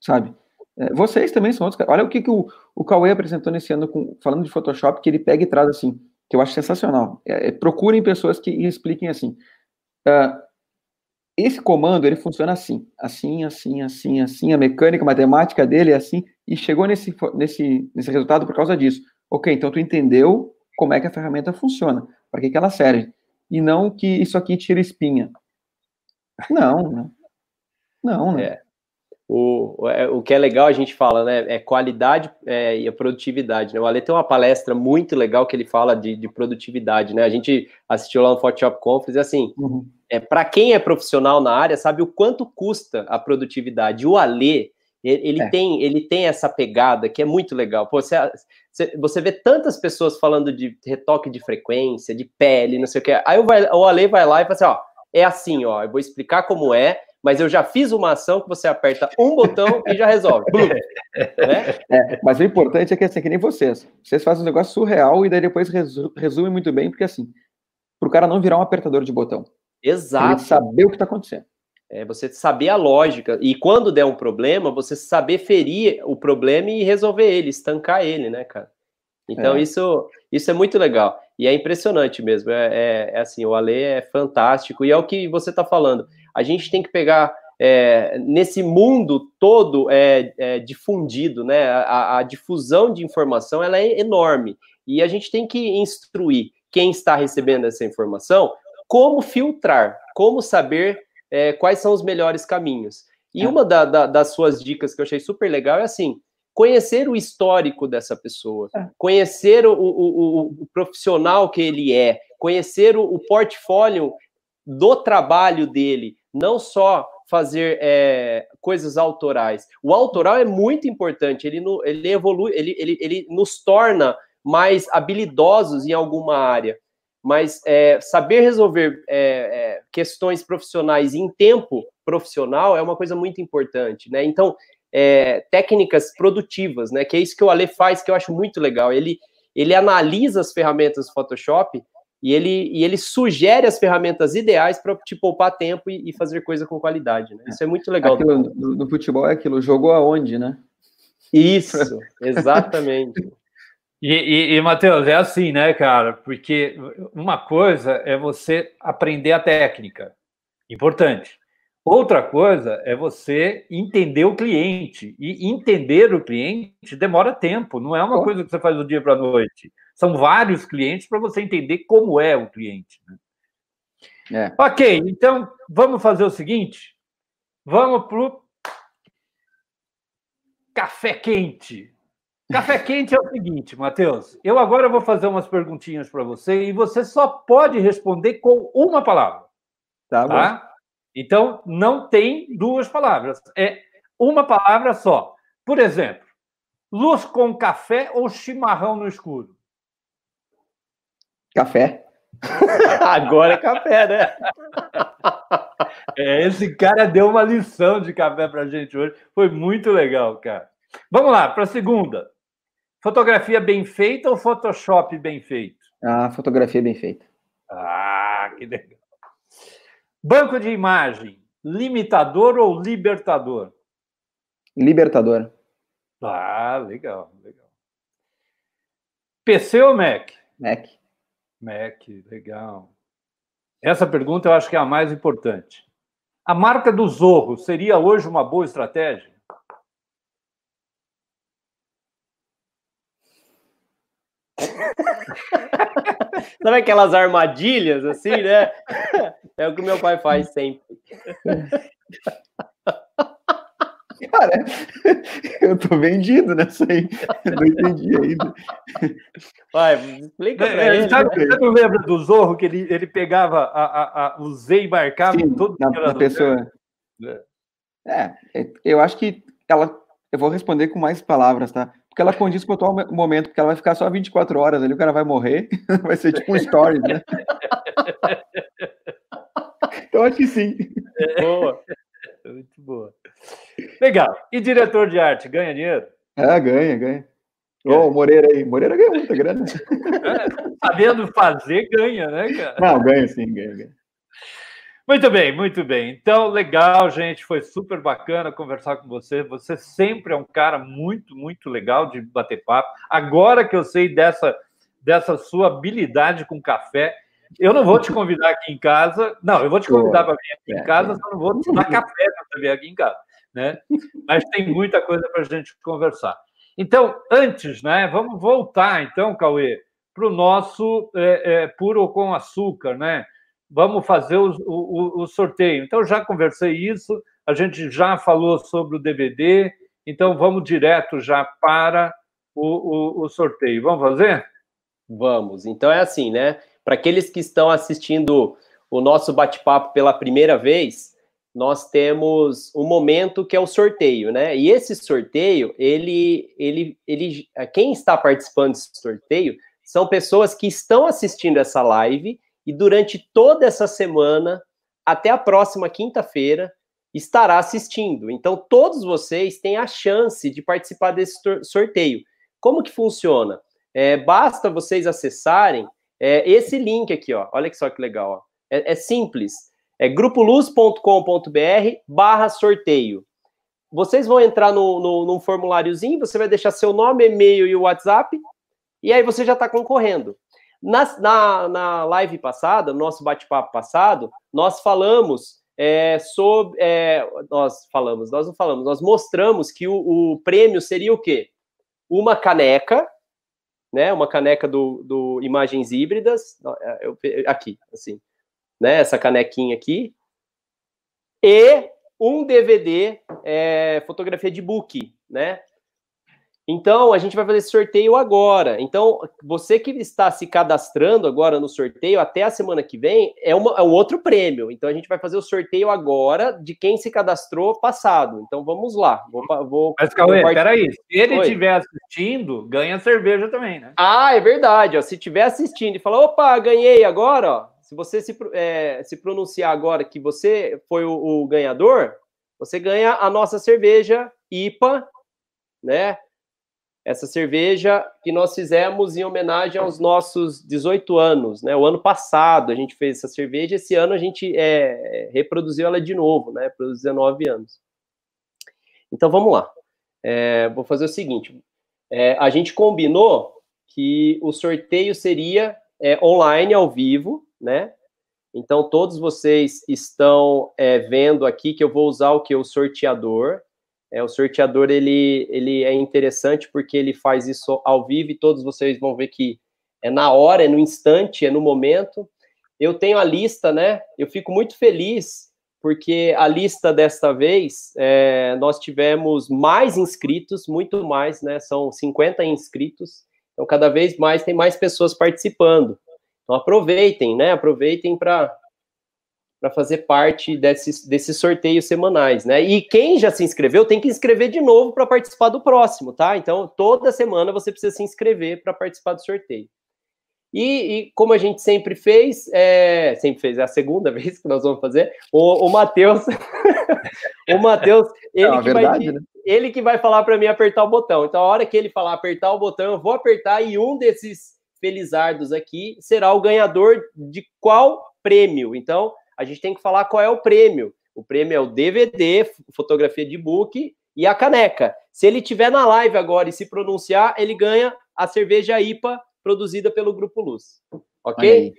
Sabe? É, vocês também são outros caras. Olha o que, que o, o Cauê apresentou nesse ano, com, falando de Photoshop, que ele pega e traz assim, que eu acho sensacional. É, é procurem pessoas que expliquem assim. Uh, esse comando, ele funciona assim, assim, assim, assim, assim, a mecânica, a matemática dele é assim, e chegou nesse, nesse, nesse resultado por causa disso. Ok, então tu entendeu como é que a ferramenta funciona, para que, que ela serve, e não que isso aqui tira espinha. Não, né? Não, né? O, é, o que é legal a gente fala, né? É qualidade é, e a produtividade. Né? O Ale tem uma palestra muito legal que ele fala de, de produtividade, né? A gente assistiu lá no Photoshop Conference, assim, uhum. é, para quem é profissional na área, sabe o quanto custa a produtividade. O Ale, ele, é. tem, ele tem essa pegada que é muito legal. Pô, você, você vê tantas pessoas falando de retoque de frequência, de pele, não sei o que. Aí o Ale vai lá e fala assim, ó, é assim, ó, eu vou explicar como é, mas eu já fiz uma ação que você aperta um botão e já resolve. né? é, mas o importante é que assim, que nem vocês. Vocês fazem um negócio surreal e daí depois resu resume muito bem, porque assim, para o cara não virar um apertador de botão. Exato. Ele saber o que está acontecendo. É você saber a lógica. E quando der um problema, você saber ferir o problema e resolver ele, estancar ele, né, cara? Então, é. isso, isso é muito legal. E é impressionante mesmo. É, é, é, assim, o Ale é fantástico. E é o que você está falando. A gente tem que pegar é, nesse mundo todo é, é, difundido, né? A, a, difusão de informação ela é enorme. E a gente tem que instruir quem está recebendo essa informação como filtrar, como saber é, quais são os melhores caminhos. E é. uma da, da, das suas dicas que eu achei super legal é assim: conhecer o histórico dessa pessoa, é. conhecer o, o, o, o, profissional que ele é, conhecer o, portfólio do trabalho dele, não só fazer é, coisas autorais. O autoral é muito importante, ele, no, ele evolui, ele, ele, ele nos torna mais habilidosos em alguma área. Mas é, saber resolver é, é, questões profissionais em tempo profissional é uma coisa muito importante, né? Então, é, técnicas produtivas, né? Que é isso que o Ale faz, que eu acho muito legal. Ele, ele analisa as ferramentas do Photoshop e ele, e ele sugere as ferramentas ideais para te poupar tempo e, e, fazer coisa com qualidade. Né? Isso é muito legal. Aquilo, no, no, futebol é aquilo, jogou aonde, né? Isso, exatamente. e, e, e Matheus, é assim, né, cara? Porque uma coisa é você aprender a técnica, importante. Outra coisa é você entender o cliente. E entender o cliente demora tempo, não é uma coisa que você faz do dia para a noite. São vários clientes para você entender como é o cliente. Né? É. Ok, então vamos fazer o seguinte: vamos para o café quente. Café quente é o seguinte, Matheus. Eu agora vou fazer umas perguntinhas para você e você só pode responder com uma palavra. Tá, tá? Então, não tem duas palavras. É uma palavra só. Por exemplo, luz com café ou chimarrão no escuro? Café. Agora é café, né? É, esse cara deu uma lição de café para gente hoje. Foi muito legal, cara. Vamos lá, para a segunda. Fotografia bem feita ou Photoshop bem feito? Ah, fotografia bem feita. Ah, que legal. Banco de imagem, limitador ou libertador? Libertador. Ah, legal, legal. PC ou Mac? Mac. Mac, legal. Essa pergunta eu acho que é a mais importante. A marca do Zorro seria hoje uma boa estratégia? Sabe aquelas armadilhas assim, né? É o que meu pai faz sempre. Cara, eu tô vendido nessa aí. Não entendi ainda. Vai, explica pra é, ele. Sabe, você não lembra do Zorro que ele, ele pegava a, a, a, o Z e marcava Sim, todo na, na pessoa. É, eu acho que ela. Eu vou responder com mais palavras, tá? Porque ela condiz com o atual momento, porque ela vai ficar só 24 horas ali, o cara vai morrer, vai ser tipo um story, né? Então acho que sim. Boa. Muito boa. Legal. E diretor de arte, ganha dinheiro? Ah, ganha, ganha. Ô, oh, Moreira aí. Moreira ganha muita grana. É, sabendo fazer, ganha, né, cara? Não, ganha sim, ganha, ganha. Muito bem, muito bem. Então, legal, gente. Foi super bacana conversar com você. Você sempre é um cara muito, muito legal de bater papo. Agora que eu sei dessa, dessa sua habilidade com café, eu não vou te convidar aqui em casa. Não, eu vou te convidar para vir aqui em é, casa, só não vou te dar café para vir aqui em casa. Né? Mas tem muita coisa para a gente conversar. Então, antes, né, vamos voltar, então, Cauê, para o nosso é, é, puro com açúcar, né? Vamos fazer o, o, o, sorteio. Então, já conversei isso, a gente já falou sobre o DVD, então vamos direto já para o, o sorteio. Vamos fazer? Vamos. Então é assim, né? Para aqueles que estão assistindo o nosso bate-papo pela primeira vez, nós temos um momento que é o sorteio, né? E esse sorteio, ele, ele, ele, quem está participando desse sorteio são pessoas que estão assistindo essa live e durante toda essa semana, até a próxima quinta-feira, estará assistindo. Então, todos vocês têm a chance de participar desse sorteio. Como que funciona? É, basta vocês acessarem é, esse link aqui, ó. Olha só que legal, ó. É, é simples. É grupoluz.com.br barra sorteio. Vocês vão entrar no, no, num formuláriozinho, você vai deixar seu nome, e-mail e o WhatsApp, e aí você já está concorrendo. Na, na, na, live passada, no nosso bate-papo passado, nós falamos é, sobre. É, nós falamos, nós não falamos, nós mostramos que o, o prêmio seria o quê? Uma caneca né? Uma caneca do, do Imagens Híbridas, é, eu, aqui, assim, né? Essa canequinha aqui. E um DVD é, fotografia de book, né? Então, a gente vai fazer esse sorteio agora. Então, você que está se cadastrando agora no sorteio, até a semana que vem, é, uma, é um outro prêmio. Então, a gente vai fazer o sorteio agora de quem se cadastrou passado. Então, vamos lá. Vou, vou, Mas, Cauê, peraí. Se ele estiver assistindo, ganha cerveja também, né? Ah, é verdade. Ó. Se estiver assistindo e falar, opa, ganhei agora, ó. Se você se, é, se pronunciar agora que você foi o, o ganhador, você ganha a nossa cerveja IPA, né? essa cerveja que nós fizemos em homenagem aos nossos 18 anos, né? O ano passado a gente fez essa cerveja, esse ano a gente é, reproduziu ela de novo, né? Para os 19 anos. Então vamos lá. É, vou fazer o seguinte: é, a gente combinou que o sorteio seria é, online, ao vivo, né? Então todos vocês estão é, vendo aqui que eu vou usar o que o sorteador. É, o sorteador ele, ele é interessante porque ele faz isso ao vivo e todos vocês vão ver que é na hora, é no instante, é no momento. Eu tenho a lista, né? Eu fico muito feliz porque a lista desta vez é, nós tivemos mais inscritos, muito mais, né? São 50 inscritos, então cada vez mais tem mais pessoas participando. Então aproveitem, né? Aproveitem para para fazer parte desses, desses sorteios semanais, né? E quem já se inscreveu tem que inscrever de novo para participar do próximo, tá? Então toda semana você precisa se inscrever para participar do sorteio. E, e, como a gente sempre fez, é, sempre fez, é a segunda vez que nós vamos fazer, o, o Matheus, o Matheus, ele, é que verdade, vai, né? ele que vai falar para mim apertar o botão. Então, a hora que ele falar apertar o botão, eu vou apertar e um desses felizardos aqui será o ganhador de qual prêmio. Então, a gente tem que falar qual é o prêmio. O prêmio é o DVD, fotografia de book e a caneca. Se ele tiver na live agora e se pronunciar, ele ganha a cerveja IPA produzida pelo Grupo Luz. Ok?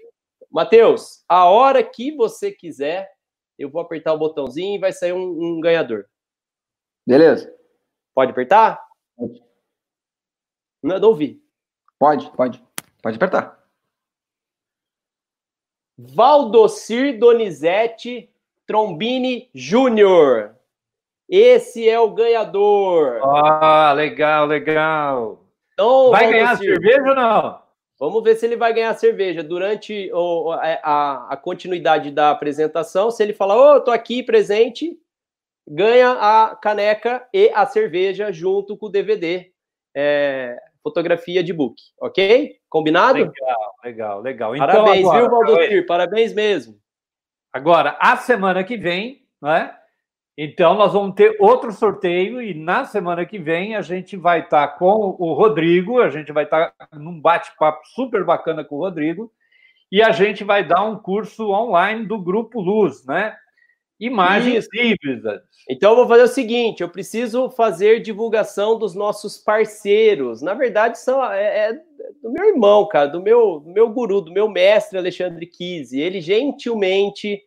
Matheus, a hora que você quiser, eu vou apertar o botãozinho e vai sair um, um ganhador. Beleza. Pode apertar? Pode. Não, não ouvi. Pode, pode. Pode apertar. Valdocir Donizete Trombini Júnior. Esse é o ganhador. Ah, legal, legal. Então, vai ganhar cerveja ou não? Vamos ver se ele vai ganhar cerveja durante o, a, a, a, continuidade da apresentação. Se ele falar, ô, oh, tô aqui presente, ganha a caneca e a cerveja junto com o DVD. É, fotografia de book, ok? Combinado? Legal, legal, legal. Então, Parabéns, agora, viu, Valdocir? Parabéns mesmo. Agora, a semana que vem, né? Então, nós vamos ter outro sorteio e na semana que vem a gente vai estar com o Rodrigo, a gente vai estar num bate-papo super bacana com o Rodrigo e a gente vai dar um curso online do Grupo Luz, né? Imagens híbridas. Então, eu vou fazer o seguinte: eu preciso fazer divulgação dos nossos parceiros. Na verdade, são, é, é do meu irmão, cara, do meu, meu guru, do meu mestre Alexandre Kise. Ele gentilmente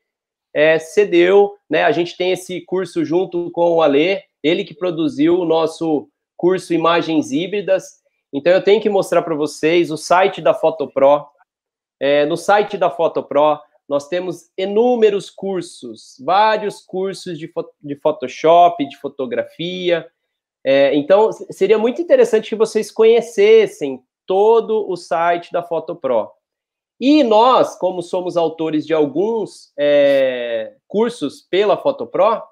é, cedeu, né? A gente tem esse curso junto com o Alê, ele que produziu o nosso curso Imagens Híbridas. Então eu tenho que mostrar para vocês o site da FotoPro. É, no site da FotoPro, nós temos inúmeros cursos, vários cursos de, de Photoshop, de fotografia. É, então, seria muito interessante que vocês conhecessem todo o site da FotoPro. E nós, como somos autores de alguns é, cursos pela FotoPro.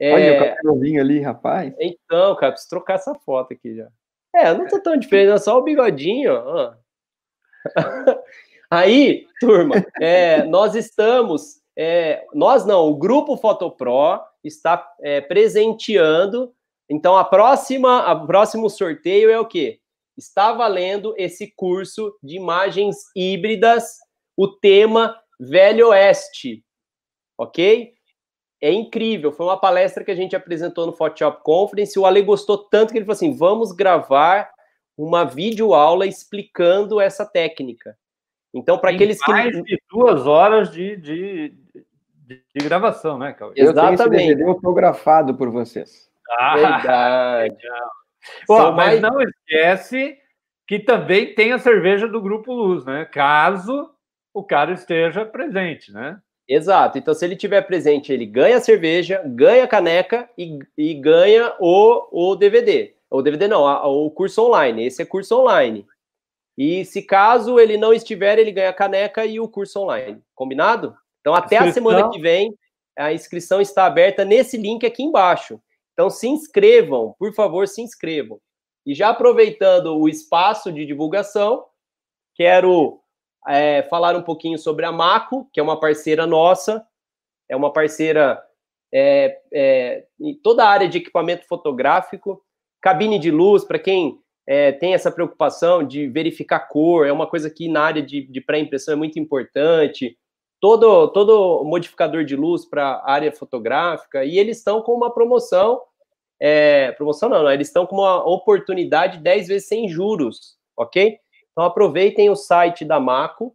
É, Olha o cabelzinho ali, rapaz. Então, cara, preciso trocar essa foto aqui já. É, não tô tão diferente, é só o bigodinho. Ó. Aí, turma, é, nós estamos. É, nós não, o grupo FotoPro está é, presenteando. Então, a próxima, o próximo sorteio é o quê? está valendo esse curso de imagens híbridas, o tema Velho Oeste, ok? É incrível, foi uma palestra que a gente apresentou no Photoshop Conference, o Ale gostou tanto que ele falou assim, vamos gravar uma videoaula explicando essa técnica. Então, para aqueles que... Mais de duas horas de, de, de, de gravação, né, Cauê? Exatamente. Eu tenho esse DVD autografado por vocês. Ah, Verdade. Pô, mas mais... não esquece que também tem a cerveja do Grupo Luz, né? Caso o cara esteja presente, né? Exato. Então, se ele estiver presente, ele ganha a cerveja, ganha a caneca e, e ganha o, o DVD. O DVD não, a, o curso online. Esse é curso online. E se caso ele não estiver, ele ganha a caneca e o curso online. Combinado? Então, até a semana que vem, a inscrição está aberta nesse link aqui embaixo. Então se inscrevam, por favor, se inscrevam. E já aproveitando o espaço de divulgação, quero é, falar um pouquinho sobre a Maco, que é uma parceira nossa, é uma parceira é, é, em toda a área de equipamento fotográfico, cabine de luz, para quem é, tem essa preocupação de verificar cor, é uma coisa que na área de, de pré-impressão é muito importante todo, todo modificador de luz para área fotográfica, e eles estão com uma promoção, é, promoção não, não, eles estão com uma oportunidade 10 vezes sem juros, ok? Então aproveitem o site da Maco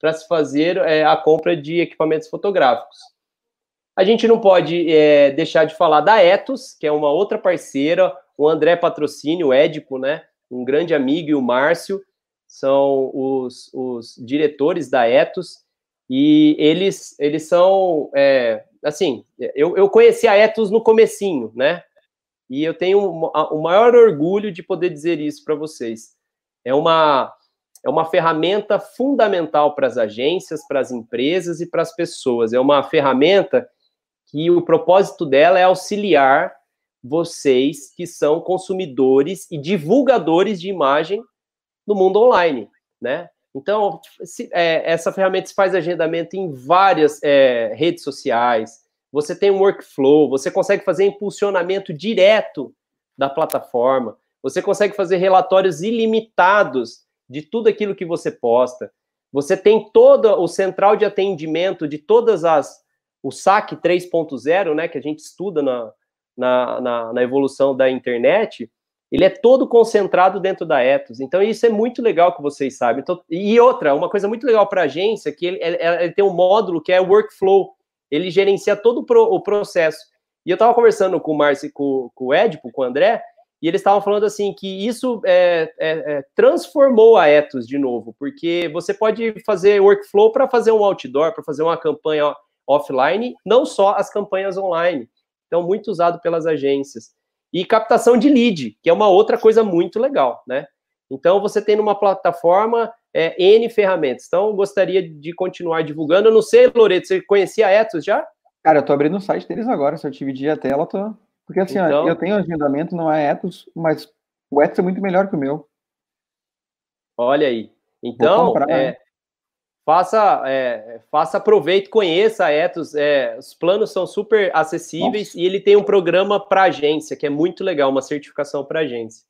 para se fazer é, a compra de equipamentos fotográficos. A gente não pode é, deixar de falar da Etos, que é uma outra parceira, o André Patrocínio, o Édipo, né? Um grande amigo, e o Márcio, são os, os diretores da Etos. E eles, eles são, é, assim, eu, eu conheci a Etos no comecinho, né? E eu tenho o maior orgulho de poder dizer isso para vocês. É uma, é uma ferramenta fundamental para as agências, para as empresas e para as pessoas. É uma ferramenta que o propósito dela é auxiliar vocês que são consumidores e divulgadores de imagem no mundo online, né? Então, se, é, essa ferramenta faz agendamento em várias é, redes sociais, você tem um workflow, você consegue fazer impulsionamento direto da plataforma, você consegue fazer relatórios ilimitados de tudo aquilo que você posta. Você tem todo o central de atendimento de todas as o SAC 3.0, né, que a gente estuda na, na, na, na, evolução da internet, ele é todo concentrado dentro da Ethos. Então, isso é muito legal que vocês sabem. Então, e outra, uma coisa muito legal para a agência, que ele, ele, ele, tem um módulo que é workflow, ele gerencia todo o, pro, o processo. E eu estava conversando com o Márcio, com, com o Edipo, com o André, e eles estavam falando assim que isso é, é, é, transformou a Ethos de novo, porque você pode fazer workflow para fazer um outdoor, para fazer uma campanha offline, não só as campanhas online. Então, muito usado pelas agências. E captação de lead, que é uma outra coisa muito legal, né? Então, você tem numa plataforma é, N ferramentas. Então, gostaria de continuar divulgando. Eu não sei, Loreto, você conhecia a Ethos já? Cara, eu tô abrindo o site deles agora. Se eu dividir a tela, tô. Porque assim, então... ó, eu tenho agendamento, não é Ethos, mas o Ethos é muito melhor que o meu. Olha aí. Então, comprar, é, né? Faça, é, faça proveito, conheça a Ethos. É, os planos são super acessíveis Nossa. e ele tem um programa para agência, que é muito legal, uma certificação para agência.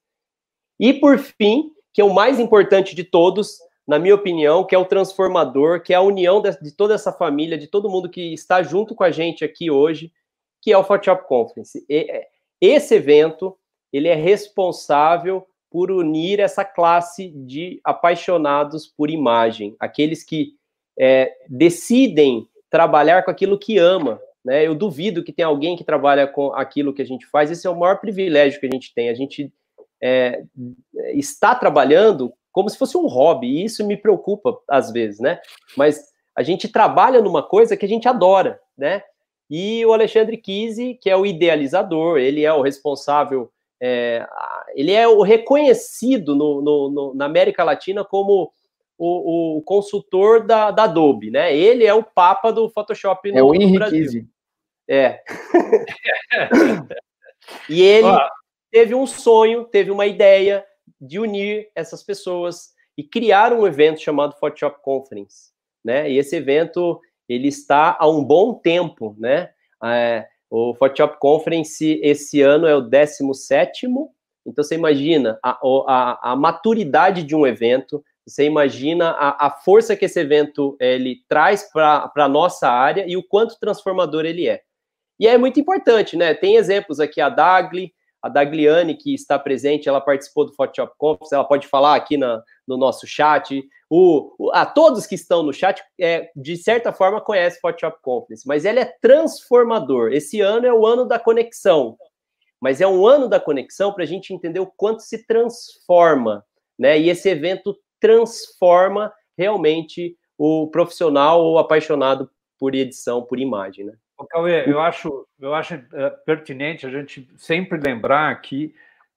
E por fim, que é o mais importante de todos, na minha opinião, que é o transformador, que é a união de, de toda essa família, de todo mundo que está junto com a gente aqui hoje, que é o Photoshop Conference. E, é, esse evento, ele é responsável por unir essa classe de apaixonados por imagem, aqueles que é, decidem trabalhar com aquilo que ama. Né? Eu duvido que tenha alguém que trabalha com aquilo que a gente faz. Esse é o maior privilégio que a gente tem. A gente é, está trabalhando como se fosse um hobby, e isso me preocupa às vezes, né? Mas a gente trabalha numa coisa que a gente adora, né? E o Alexandre Kise, que é o idealizador, ele é o responsável, é, ele é o reconhecido no, no, no, na América Latina como o, o consultor da, da, Adobe, né? Ele é o papa do Photoshop no, é o Henrique Brasil. É. e ele teve um sonho, teve uma ideia, de unir essas pessoas e criar um evento chamado Photoshop Conference, né? E esse evento ele está há um bom tempo, né? É, o Photoshop Conference esse ano é o 17 então você imagina a, a, a maturidade de um evento, você imagina a, a força que esse evento ele traz para a nossa área e o quanto transformador ele é. E é muito importante, né? Tem exemplos aqui, a Dagli, a Dagliane, que está presente, ela participou do Photoshop Conference, ela pode falar aqui na, no nosso chat. O, a todos que estão no chat, é, de certa forma, conhecem Photoshop Conference, mas ele é transformador. Esse ano é o ano da conexão, mas é um ano da conexão para a gente entender o quanto se transforma, né? E esse evento transforma realmente o profissional ou apaixonado por edição, por imagem, né? Cauê, eu acho, eu acho é, pertinente a gente sempre lembrar que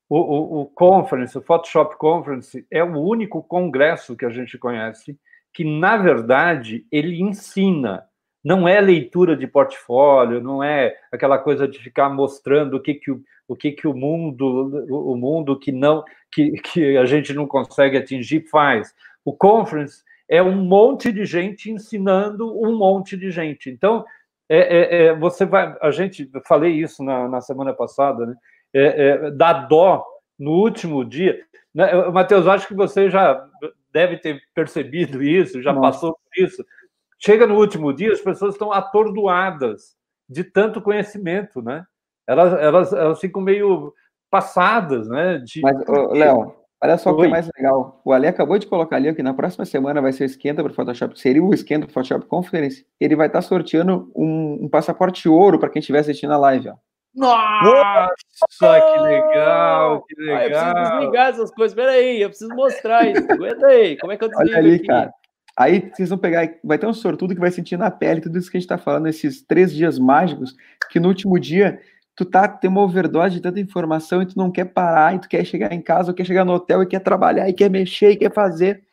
o, o, o, Conference, o Photoshop Conference, é o único congresso que a gente conhece que, na verdade, ele ensina. Não é leitura de portfólio, não é aquela coisa de ficar mostrando o que, que, o, o, que, que o mundo, o mundo que não que, que a gente não consegue atingir faz. O Conference é um monte de gente ensinando um monte de gente. Então, é, é, é, você vai. A gente, falei isso na, na semana passada, né? É, é, dá dó no último dia. Né? Matheus, acho que você já deve ter percebido isso, já Nossa. passou por isso. Chega no último dia, as pessoas estão atordoadas de tanto conhecimento, né? Elas, elas, elas ficam meio passadas, né? De... Mas, Léo, Olha só o que é mais legal. O Ali acabou de colocar ali que na próxima semana vai ser o esquenta para o Photoshop. Seria o esquenta do Photoshop Conference. Ele vai estar tá sorteando um, um passaporte ouro para quem estiver assistindo a live. Ó. Nossa, que legal, que legal. Ah, eu preciso desligar essas coisas. Espera aí, eu preciso mostrar isso. Aguenta aí. Como é que eu desligo Olha ali, aqui? cara. Aí vocês vão pegar, vai ter um sortudo que vai sentir na pele tudo isso que a gente está falando, esses três dias mágicos, que no último dia tu tá tem uma overdose de tanta informação e tu não quer parar, e tu quer chegar em casa, ou quer chegar no hotel e quer trabalhar, e quer mexer, e quer fazer.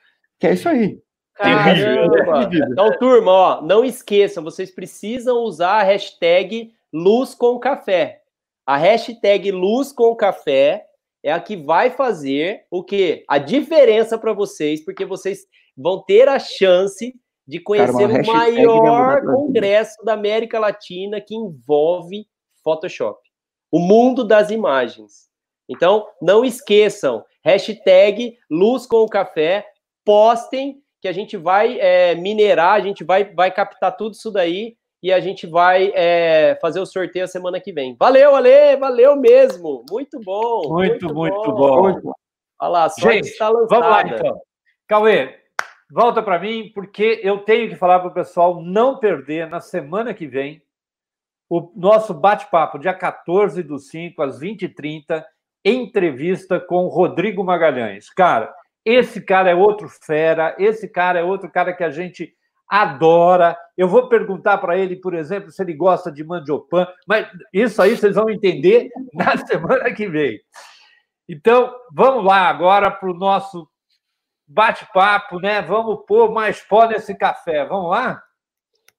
Que é isso aí. Caramba! Então, turma, ó, não esqueçam, vocês precisam usar a hashtag Luz com Café. A hashtag Luz com Café é a que vai fazer o quê? A diferença para vocês, porque vocês vão ter a chance de conhecer Cara, o maior congresso da América Latina que envolve Photoshop. O mundo das imagens. Então, não esqueçam, hashtag Luz com o Café, postem que a gente vai é, minerar, a gente vai, vai captar tudo isso daí e a gente vai é, fazer o sorteio semana que vem. Valeu, Ale, valeu mesmo. Muito bom. Muito, muito, muito bom. bom. Olha lá, só gente, está lançada. Vamos lá, então. Cauê, volta para mim, porque eu tenho que falar para o pessoal não perder na semana que vem o nosso bate-papo, dia 14 do 5, às 20h30, entrevista com Rodrigo Magalhães. Cara, esse cara é outro fera, esse cara é outro cara que a gente adora. Eu vou perguntar para ele, por exemplo, se ele gosta de mandiopan, mas isso aí vocês vão entender na semana que vem. Então, vamos lá agora para o nosso bate-papo, né? Vamos pôr mais pó nesse café. Vamos lá?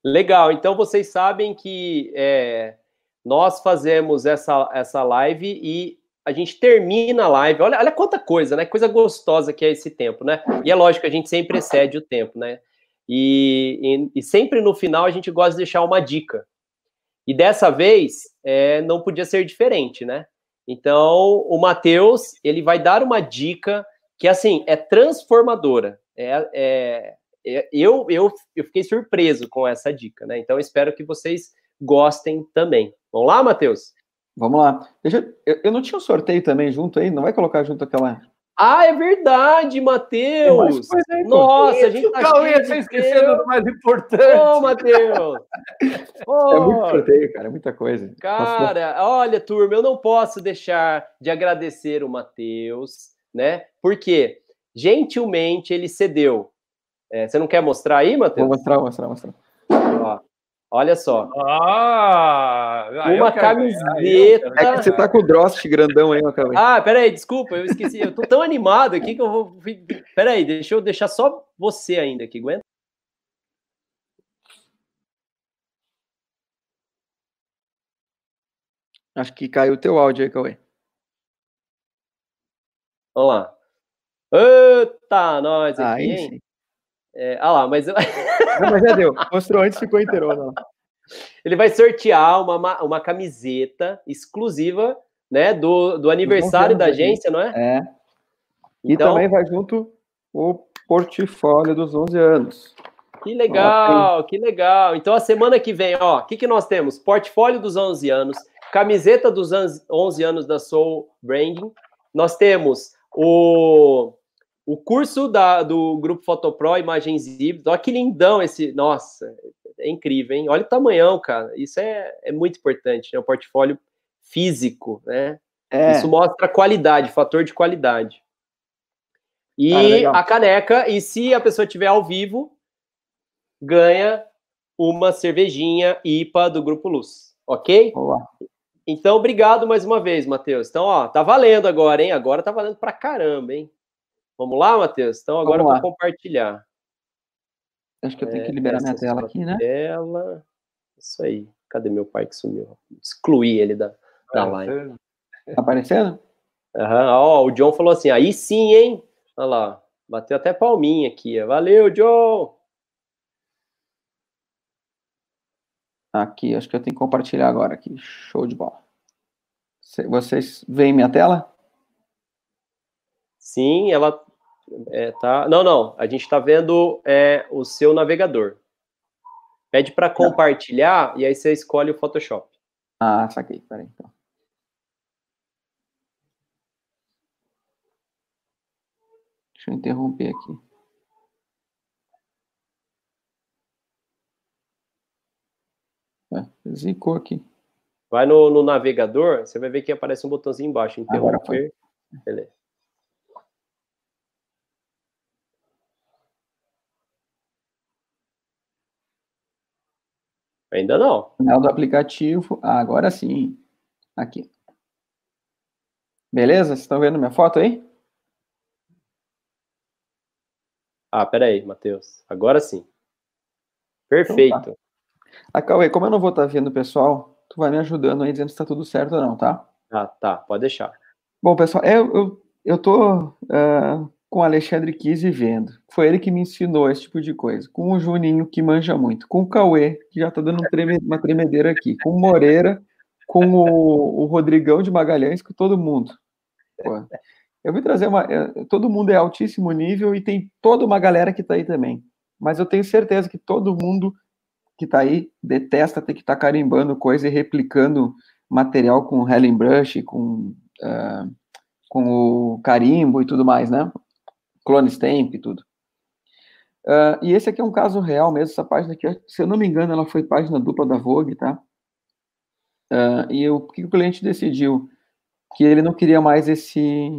Legal. Então, vocês sabem que é, nós fazemos essa, essa live e a gente termina a live. Olha, olha quanta coisa, né? Coisa gostosa que é esse tempo, né? E é lógico a gente sempre excede o tempo, né? E, e, e sempre no final a gente gosta de deixar uma dica. E dessa vez é, não podia ser diferente, né? Então, o Matheus, ele vai dar uma dica que, assim, é transformadora. É, é, é, eu, eu, eu fiquei surpreso com essa dica, né? Então, espero que vocês gostem também. Vamos lá, Matheus? Vamos lá. Deixa, eu, eu não tinha um sorteio também junto aí? Não vai colocar junto aquela ah, é verdade, Matheus! Nossa, a gente tá Cauê, você esquecendo do mais importante. Ô, Matheus! Oh. É muito sorteio, cara, é muita coisa. Cara, olha, turma, eu não posso deixar de agradecer o Matheus, né? Porque, gentilmente, ele cedeu. É, você não quer mostrar aí, Matheus? Vou mostrar, mostrar, mostrar. Ó, Olha só. Ah, uma camiseta. É que você tá com o Drost grandão aí, Macau. Ah, peraí, desculpa, eu esqueci. Eu tô tão animado aqui que eu vou. Peraí, deixa eu deixar só você ainda aqui, aguenta. Acho que caiu o teu áudio aí, Cauê. Vamos lá. Eita, nós aqui, aí, hein? Sim. É, ah lá, mas... Não, mas já deu. Mostrou antes, ficou inteiro. Ele vai sortear uma, uma camiseta exclusiva né, do, do aniversário da agência, não é? É. E então... também vai junto o portfólio dos 11 anos. Que legal, que legal. Então, a semana que vem, ó, o que, que nós temos? Portfólio dos 11 anos, camiseta dos 11 anos da Soul Branding. Nós temos o o curso da, do Grupo Fotopro, Imagens Híbridas, olha que lindão esse. Nossa, é incrível, hein? Olha o tamanhão, cara. Isso é, é muito importante, né? O portfólio físico, né? É. Isso mostra qualidade, fator de qualidade. E ah, a caneca, e se a pessoa tiver ao vivo, ganha uma cervejinha IPA do Grupo Luz, ok? Olá. Então, obrigado mais uma vez, Matheus. Então, ó, tá valendo agora, hein? Agora tá valendo pra caramba, hein? Vamos lá, Matheus? Então agora eu vou compartilhar. Acho que eu tenho que liberar minha tela aqui, né? Tela. Isso aí. Cadê meu pai que sumiu? Excluí ele da, da live. Tá aparecendo? Aham. Ó, o John falou assim, aí sim, hein? Olha lá. Bateu até palminha aqui. Valeu, John! Aqui, acho que eu tenho que compartilhar agora aqui. Show de bola. Vocês veem minha tela? Sim, ela é, tá. Não, não. A gente está vendo é, o seu navegador. Pede para compartilhar e aí você escolhe o Photoshop. Ah, saquei. Peraí, então. Deixa eu interromper aqui. É, zicou aqui. Vai no, no, navegador, você vai ver que aparece um botãozinho embaixo, interromper. Beleza. Ainda não. Canal do aplicativo. Ah, agora sim. Aqui. Beleza? Vocês estão vendo minha foto aí? Ah, peraí, Matheus. Agora sim. Perfeito. Então, tá. Ah, Cauê, como eu não vou estar vendo o pessoal, tu vai me ajudando aí dizendo se está tudo certo ou não, tá? Ah, tá. Pode deixar. Bom, pessoal, eu, eu, eu tô uh, com Alexandre Kise vendo. Foi ele que me ensinou esse tipo de coisa. Com o Juninho, que manja muito. Com o Cauê, que já tá dando um treme, uma tremedeira aqui. Com o Moreira, com o, o Rodrigão de Magalhães, com todo mundo. Pô, eu vim trazer uma. Eh, todo mundo é altíssimo nível e tem toda uma galera que tá aí também. Mas eu tenho certeza que todo mundo que tá aí detesta ter que estar tá carimbando coisa e replicando material com Helen Brush, com, uh, com o carimbo e tudo mais, né? Clone Stamp e tudo. Uh, e esse aqui é um caso real mesmo, essa página aqui, se eu não me engano, ela foi página dupla da Vogue, tá? Uh, e o que o cliente decidiu? Que ele não queria mais esse,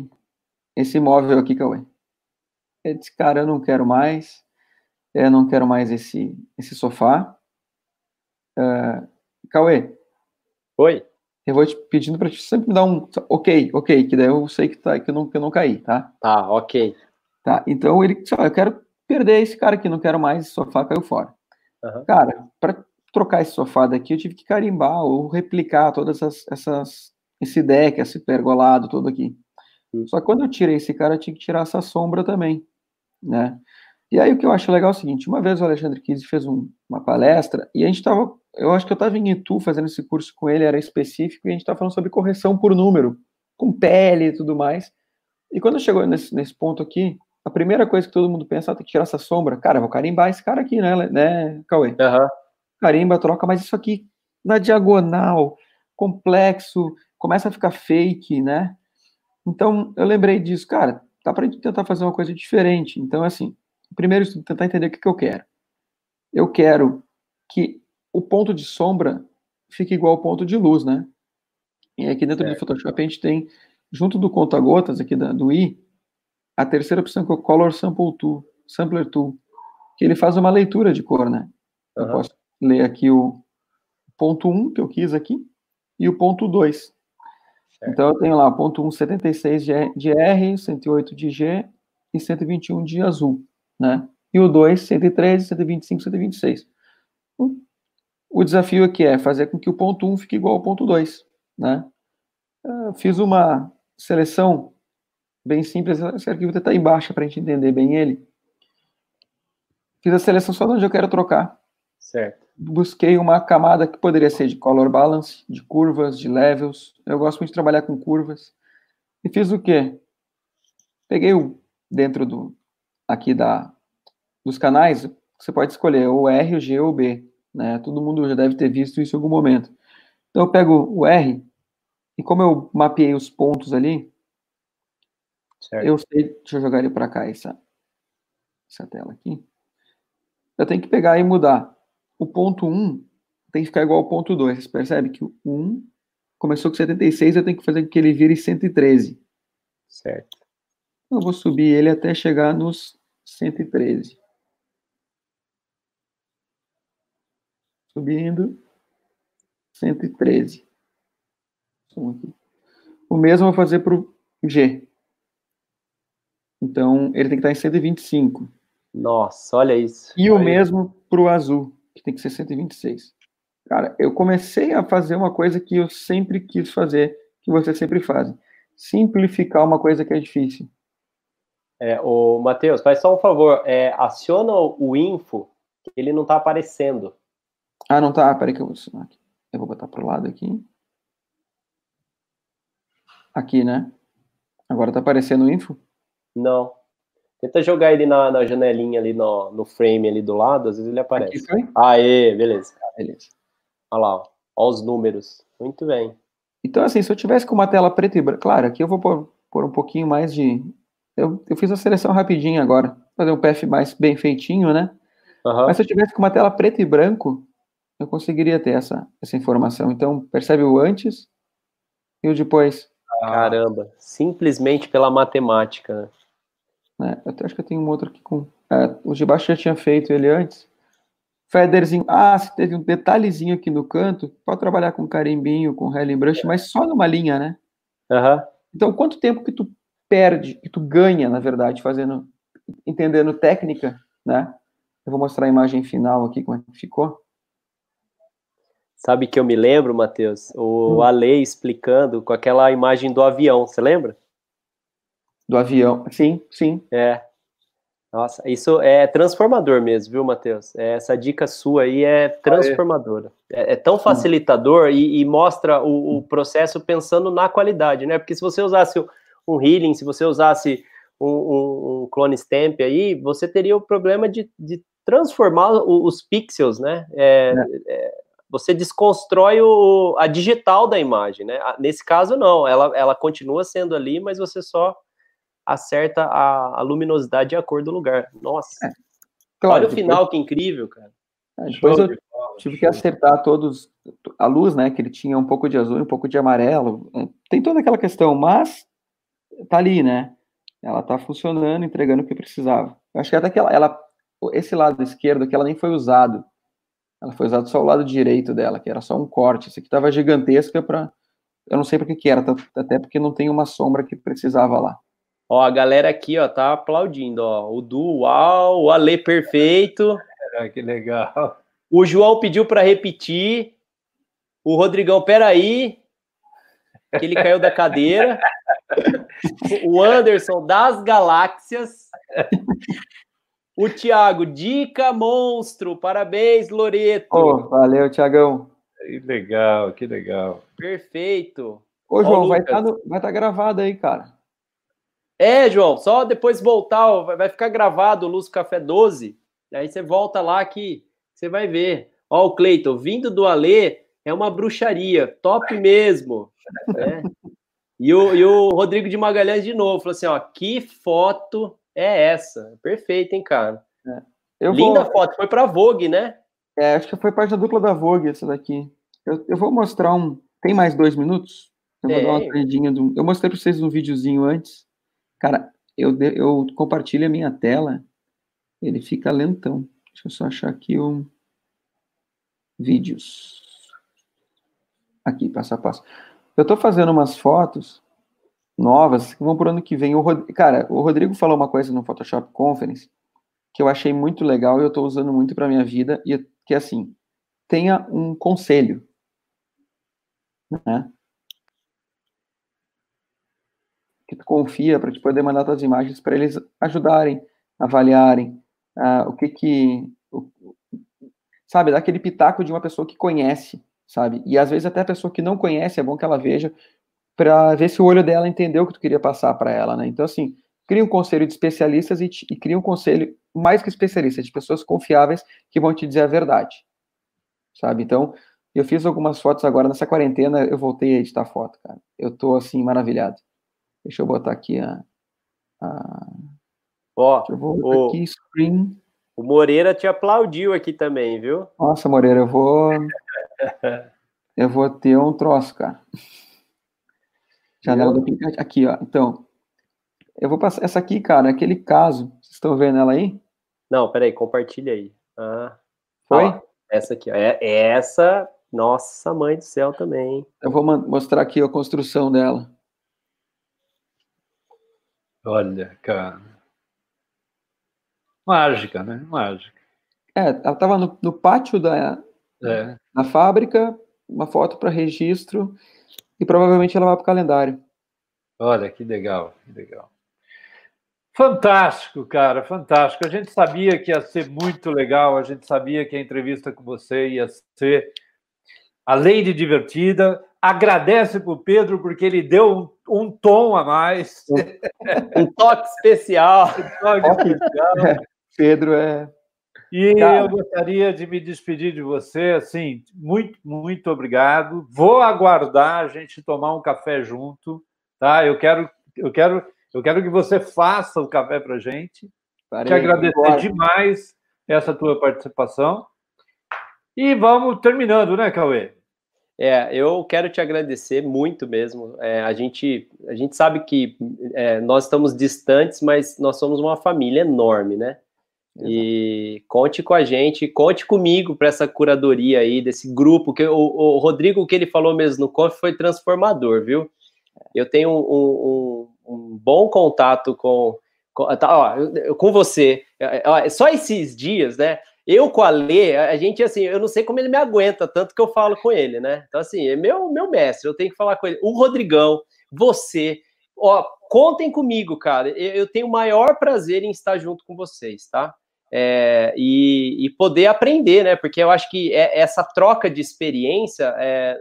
esse móvel aqui, Cauê. Ele disse, cara, eu não quero mais, eu não quero mais esse, esse sofá. Uh, Cauê. Oi. Eu vou te pedindo para sempre me dar um ok, ok, que daí eu sei que, tá, que, eu, não, que eu não caí, tá? Tá, ok. Tá, então ele disse, eu quero perder esse cara aqui, não quero mais, esse sofá caiu fora. Uhum. Cara, para trocar esse sofá daqui, eu tive que carimbar ou replicar todas essas, essas esse deck, esse pergolado todo aqui. Uhum. Só que quando eu tirei esse cara, eu tinha que tirar essa sombra também, né? E aí o que eu acho legal é o seguinte, uma vez o Alexandre Kise fez um, uma palestra e a gente estava eu acho que eu estava em Itu fazendo esse curso com ele, era específico, e a gente estava falando sobre correção por número, com pele e tudo mais. E quando chegou nesse, nesse ponto aqui, a primeira coisa que todo mundo pensa, ah, tem que tirar essa sombra. Cara, vou carimbar esse cara aqui, né, né Cauê? Uhum. Carimba, troca, mas isso aqui na diagonal, complexo, começa a ficar fake, né? Então, eu lembrei disso, cara, dá pra gente tentar fazer uma coisa diferente. Então, assim, primeiro, tentar entender o que, que eu quero. Eu quero que o ponto de sombra fica igual ao ponto de luz, né? E aqui dentro certo. do Photoshop a gente tem, junto do conta-gotas aqui da, do i, a terceira opção que é o Color Sample Tool, Sampler Tool, que ele faz uma leitura de cor, né? Uhum. Eu posso ler aqui o ponto 1 que eu quis aqui e o ponto 2. Então eu tenho lá ponto 1, 76 de R, 108 de G e 121 de azul, né? E o 2, 113, 125, 126. O desafio aqui é fazer com que o ponto 1 fique igual ao ponto 2, né? Eu fiz uma seleção bem simples, esse arquivo está em baixa para a gente entender bem ele. Fiz a seleção só de onde eu quero trocar. Certo. Busquei uma camada que poderia ser de color balance, de curvas, de levels. Eu gosto muito de trabalhar com curvas. E fiz o quê? Peguei o dentro do aqui da dos canais, você pode escolher o R, o G ou o B. Né? Todo mundo já deve ter visto isso em algum momento. Então eu pego o R e como eu mapeei os pontos ali, certo. eu sei, deixa eu jogar ele para cá essa essa tela aqui. Eu tenho que pegar e mudar. O ponto 1 tem que ficar igual ao ponto 2. Você percebe que o 1 começou com 76, eu tenho que fazer com que ele vire 113. Certo. Eu vou subir ele até chegar nos 113. Subindo. 113. O mesmo eu vou fazer para o G. Então, ele tem que estar em 125. Nossa, olha isso. E o mesmo para o azul, que tem que ser 126. Cara, eu comecei a fazer uma coisa que eu sempre quis fazer, que vocês sempre fazem. Simplificar uma coisa que é difícil. É, o Matheus, faz só um favor, é, aciona o info, que ele não está aparecendo. Ah, não tá. Peraí que eu vou assinar aqui. Eu vou botar pro lado aqui. Aqui, né? Agora tá aparecendo o info? Não. Tenta jogar ele na, na janelinha ali, no, no frame ali do lado, às vezes ele aparece. Aqui foi? Aê, beleza. Ah, beleza. Olha lá, ó. Olha os números. Muito bem. Então, assim, se eu tivesse com uma tela preta e branca... Claro, aqui eu vou pôr, pôr um pouquinho mais de... Eu, eu fiz a seleção rapidinho agora. Fazer um PF mais bem feitinho, né? Uhum. Mas se eu tivesse com uma tela preta e branco, eu conseguiria ter essa, essa informação. Então, percebe o antes e o depois. Caramba, simplesmente pela matemática, né? É, eu acho que eu tenho um outro aqui com. É, o de baixo já tinha feito ele antes. Federzinho, ah, se teve um detalhezinho aqui no canto, pode trabalhar com carimbinho, com Helling Brush, mas só numa linha, né? Uhum. Então, quanto tempo que tu perde, que tu ganha, na verdade, fazendo, entendendo técnica, né? Eu vou mostrar a imagem final aqui, como é que ficou. Sabe que eu me lembro, Matheus? O hum. Ale explicando com aquela imagem do avião, você lembra? Do avião, sim, sim. É. Nossa, isso é transformador mesmo, viu, Matheus? É, essa dica sua aí é transformadora. É, é tão facilitador e, e mostra o, o, processo pensando na qualidade, né? Porque se você usasse um healing, se você usasse um, um, um clone stamp aí, você teria o problema de, de transformar os pixels, né? É, é. Você desconstrói o, a digital da imagem, né? Nesse caso, não. Ela, ela continua sendo ali, mas você só acerta a, a luminosidade e a cor do lugar. Nossa. É. Claro, Olha o final, depois... que incrível, cara. É, depois eu tive que acertar todos a luz, né? Que ele tinha um pouco de azul, um pouco de amarelo. Tem toda aquela questão, mas tá ali, né? Ela tá funcionando, entregando o que precisava. Eu acho que até que ela, ela esse lado esquerdo que ela nem foi usado. Ela foi usado só o lado direito dela, que era só um corte. Esse aqui tava gigantesca para eu não sei para que que era, até porque não tem uma sombra que precisava lá. Ó, a galera aqui, ó, tá aplaudindo, ó. O Du, uau, o Ale perfeito. É, que legal. O João pediu para repetir. O Rodrigão, peraí. Que ele caiu da cadeira. o Anderson, das galáxias. O Thiago, dica monstro. Parabéns, Loreto. Oh, valeu, Thiagão. Que legal, que legal. Perfeito. Ô, João, vai estar tá tá gravado aí, cara. É, João, só depois voltar, vai ficar gravado o Luz Café 12. Aí você volta lá que você vai ver. Ó, o Cleiton, vindo do Alê, é uma bruxaria, top mesmo. Né? E, o, e o Rodrigo de Magalhães de novo falou assim: ó, que foto é essa? Perfeito, hein, cara? É. Linda vou... foto, foi pra Vogue, né? É, acho que foi parte da dupla da Vogue essa daqui. Eu, eu vou mostrar um. Tem mais dois minutos? Eu vou é. dar uma trendinha do. Eu mostrei pra vocês um videozinho antes. Cara, eu, eu compartilho a minha tela, ele fica lentão. Deixa eu só achar aqui o vídeos. Aqui, passo a passo. Eu estou fazendo umas fotos novas que vão por ano que vem. O Rod... Cara, o Rodrigo falou uma coisa no Photoshop Conference que eu achei muito legal e eu estou usando muito para minha vida, e que é assim, tenha um conselho. Né? que tu confia para te poder mandar tuas imagens para eles ajudarem, avaliarem uh, o que que o, sabe, dar aquele pitaco de uma pessoa que conhece, sabe? E às vezes até a pessoa que não conhece é bom que ela veja para ver se o olho dela entendeu o que tu queria passar para ela, né? Então assim, cria um conselho de especialistas e, e cria um conselho mais que especialistas, de pessoas confiáveis que vão te dizer a verdade, sabe? Então, eu fiz algumas fotos agora nessa quarentena, eu voltei a editar foto, cara. Eu tô assim maravilhado. Deixa eu botar aqui a. a... Ó, Deixa eu vou o, aqui, screen. O Moreira te aplaudiu aqui também, viu? Nossa, Moreira, eu vou. eu vou ter um troço, cara. Janela do aplicativo. Aqui, ó. Então, eu vou passar. Essa aqui, cara, aquele caso. Vocês estão vendo ela aí? Não, peraí, compartilha aí. Ah, Foi? Ó, essa aqui, ó. É, essa, nossa mãe do céu também. Eu vou mostrar aqui a construção dela. Olha, cara. Mágica, né? Mágica. É, ela estava no, no, pátio da, é. da fábrica, uma foto para registro, e provavelmente ela vai para o calendário. Olha, que legal, que legal. Fantástico, cara, fantástico. A gente sabia que ia ser muito legal, a gente sabia que a entrevista com você ia ser, além de divertida, agradece para o Pedro porque ele deu um, um, tom a mais. Um toque especial. Um toque especial. Pedro é. E Cara. eu gostaria de me despedir de você, assim, muito, muito obrigado. Vou aguardar a gente tomar um café junto, tá? Eu quero, eu quero, eu quero que você faça o café para gente. Parei, Te agradecer demais essa tua participação. E vamos terminando, né, Cauê? É, eu quero te agradecer muito mesmo. É, a, gente, a gente sabe que é, nós estamos distantes, mas nós somos uma família enorme, né? E conte com a gente, conte comigo para essa curadoria aí, desse grupo, que o, o, Rodrigo, que ele falou mesmo no COF foi transformador, viu? Eu tenho um, um, um bom contato com, com, tá, ó, com você. Ó, só esses dias, né? Eu com a Lê, a gente, assim, eu não sei como ele me aguenta, tanto que eu falo com ele, né? Então, assim, é meu, meu mestre, eu tenho que falar com ele. O Rodrigão, você, ó, contem comigo, cara. Eu tenho o maior prazer em estar junto com vocês, tá? É, e, e, poder aprender, né? Porque eu acho que é, essa troca de experiência é,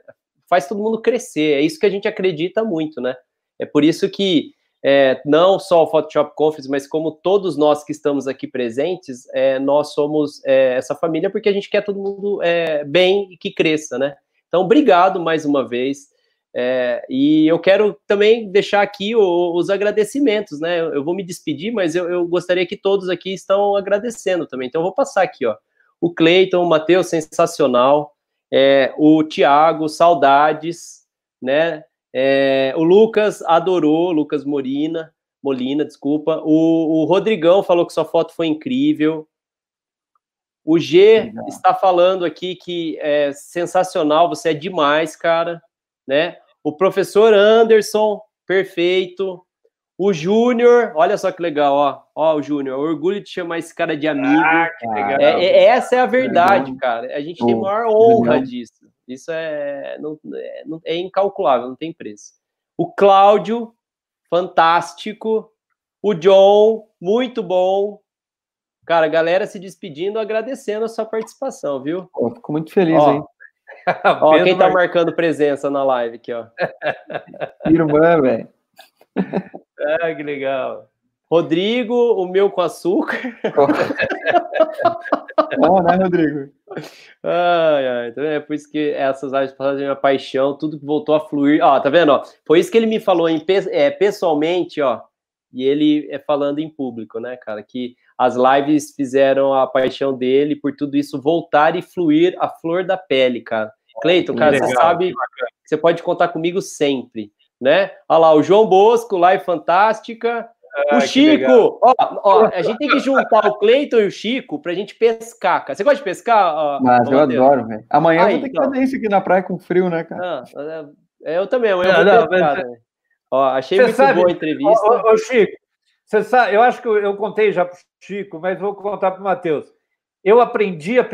faz todo mundo crescer. É isso que a gente acredita muito, né? É por isso que é, não só o Photoshop Conference, mas como todos nós que estamos aqui presentes, é, nós somos é, essa família porque a gente quer todo mundo bem e que cresça, né? Então, obrigado mais uma vez. É, e eu quero também deixar aqui o, os agradecimentos, né? Eu, vou me despedir, mas eu, eu, gostaria que todos aqui estão agradecendo também. Então, eu vou passar aqui, ó. O Cleiton, o Matheus, sensacional. É, o Tiago, saudades, né? É, o Lucas adorou, Lucas Morina, Molina, desculpa. O, o Rodrigão falou que sua foto foi incrível. O G Legal. está falando aqui que é sensacional, você é demais, cara, né? O professor Anderson, perfeito. O Júnior, olha só que legal, ó. Ó, o Júnior, orgulho de chamar esse cara de amigo. Ah, que legal. É, é, essa é a verdade, cara. A gente tem maior honra legal. disso. Isso é, não, é, é incalculável, não tem preço. O Cláudio, fantástico. O John, muito bom. Cara, galera se despedindo, agradecendo a sua participação, viu? Pô, fico muito feliz, ó, hein? ó, quem tá marcando presença na live aqui, ó. Irmã, velho. Ah, que legal. Rodrigo, o meu com açúcar. Bom, né, Rodrigo? Ai, ai, tá É por isso que essas lives fazem minha paixão, tudo que voltou a fluir. Ó, tá vendo? Ó, foi isso que ele me falou em, é, pessoalmente, ó. E ele é falando em público, né, cara? Que as lives fizeram a paixão dele por tudo isso voltar e fluir a flor da pele, cara. Cleiton, cara, legal, você sabe, você pode contar comigo sempre, né? Olha lá, o João Bosco, live fantástica. Ah, o Chico, ó, ó, a gente tem que juntar o Cleiton e o Chico pra gente pescar, cara. Você gosta de pescar? Ó, Mas eu adoro, velho. Amanhã Aí, eu vou ter que fazer isso aqui na praia com frio, né, cara? Não, é, eu também, amanhã eu vou pescar, mas... né? Ó, achei muito sabe, boa a entrevista. Ô, ô, Chico, você sabe, eu acho que eu, eu contei já para o Chico, mas vou contar para o Matheus. Eu aprendi a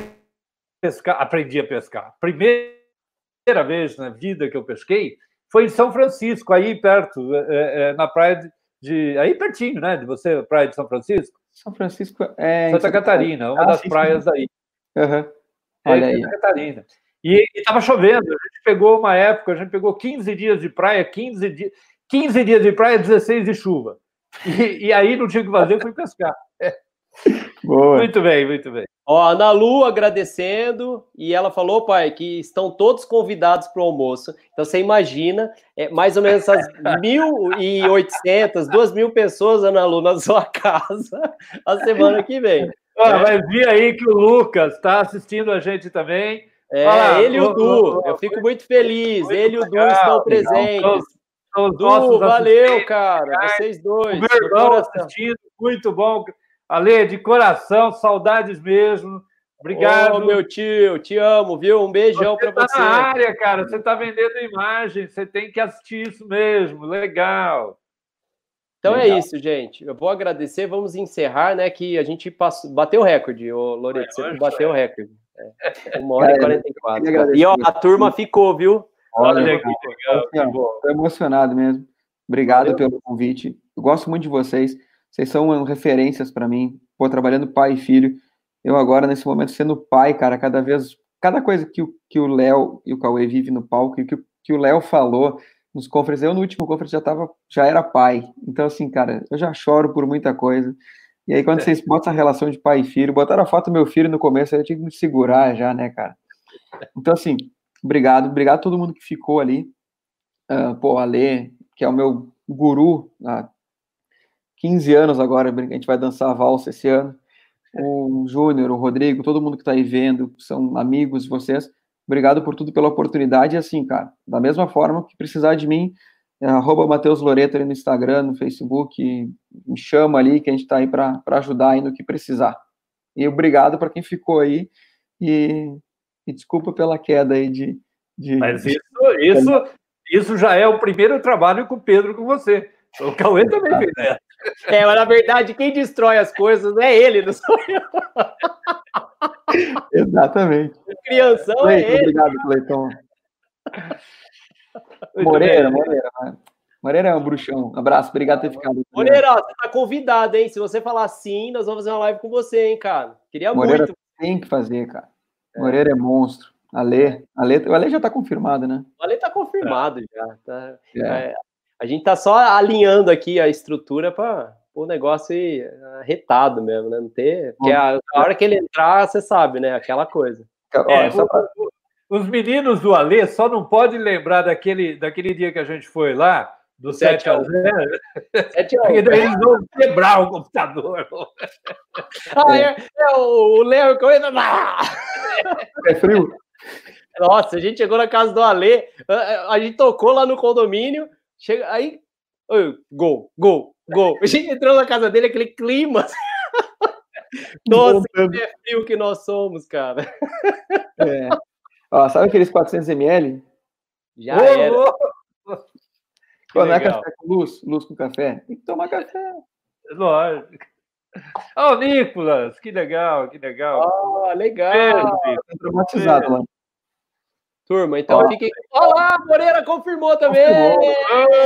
pescar, aprendi a pescar. Primeira vez na vida que eu pesquei foi em São Francisco, aí perto, é, é, na praia de, de, aí pertinho, né, de você, praia de São Francisco. São Francisco é Santa Catarina, uma ah, das sim, praias sim. daí. Uhum. Olha aí. Santa Catarina. E estava chovendo, a gente pegou uma época, a gente pegou 15 dias de praia, 15 dias, 15 dias de praia, 16 de chuva. E, e aí não tinha o que fazer, fui pescar. Boa. Muito bem, muito bem. Ó, a Ana Lu agradecendo, e ela falou, pai, que estão todos convidados para o almoço. Então você imagina, é, mais ou menos essas 1.800, 2.000 pessoas, Ana Lu, na sua casa a semana que vem. Ah, Vai vir aí que o Lucas está assistindo a gente também. É, ele e o Du, eu fico muito feliz. Muito ele e o Du estão presentes. Du, valeu, cara. Vocês dois. O meu irmão assistindo, muito bom. Ale, de coração, saudades mesmo. Obrigado. Ô, meu tio, te amo, viu? Um beijão para você. Você tá na área, cara. Você tá vendendo imagem. Você tem que assistir isso mesmo. Legal. Então é Legal. é isso, gente. Eu vou agradecer. Vamos encerrar, né? Que a gente passou, bateu o recorde, ô Loreto. Você bateu o recorde. É. Uma hora e quarenta e quatro. E ó, a turma ficou, viu? Olha, que legal. Estou emocionado mesmo. Obrigado Valeu. pelo convite. Eu gosto muito de vocês. Vocês são referências para mim. Pô, trabalhando pai e filho. Eu agora, nesse momento, sendo pai, cara, cada vez... Cada coisa que o, que o Léo e o Cauê vivem no palco que, que o Léo falou nos conferências, eu no último conference já tava, já era pai. Então, assim, cara, eu já choro por muita coisa. E aí, quando é. vocês botam a relação de pai e filho, botaram a foto do meu filho no começo, eu tinha que me segurar já, né, cara? Então, assim, Obrigado, obrigado a todo mundo que ficou ali. Uh, pô, Ale, que é o meu guru há 15 anos agora, a gente vai dançar a valsa esse ano. O Júnior, o Rodrigo, todo mundo que está aí vendo, são amigos de vocês. Obrigado por tudo, pela oportunidade. E assim, cara, da mesma forma que precisar de mim, é, arroba Matheus Loreto ali no Instagram, no Facebook, me chama ali que a gente está aí para ajudar aí no que precisar. E obrigado para quem ficou aí. E, e, desculpa pela queda aí de. de Mas isso, isso, isso já é o primeiro trabalho com o Pedro com você. O Cauê também fez essa. É, mas na verdade, quem destrói as coisas é ele, não sou eu. Exatamente. Crianção Cleiton, é ele. Obrigado, Cleiton. Moreira, Moreira. Moreira é um bruxão. Um abraço, obrigado por ter ficado. Moreira, você tá convidado, hein? Se você falar sim, nós vamos fazer uma live com você, hein, cara? Queria Moreira muito. Tem que fazer, cara. É. Moreira é monstro. Ale, Ale, o Ale já tá confirmado, né? O Ale tá confirmado é. já. Tá, é. É. A gente tá só alinhando aqui a estrutura para o negócio ir retado mesmo, né? Não ter. Porque a, a, hora que ele entrar, você sabe, né? Aquela coisa. É, pra... Os meninos do Alê só não podem lembrar daquele, daquele dia que a gente foi lá, do 7 a 0. 7 a 0. eles vão quebrar o computador. ah, é, é o Léo que É frio. Nossa, a gente chegou na casa do Alê, a, a gente tocou lá no condomínio, chega aí, gol, gol, gol. A gente entrou na casa dele, aquele clima. Nossa, que é frio que nós somos, cara. É. Ó, sabe aqueles 400 ml? Já oh, era. Oh. Não é café com luz? Luz com café? Tem que tomar café. Lógico. Ó, oh, Nicolas, que legal, que legal. Oh, legal. Beijo, traumatizado lá. Turma, então Olá. fiquem. Olá, Moreira confirmou também! Confirmou.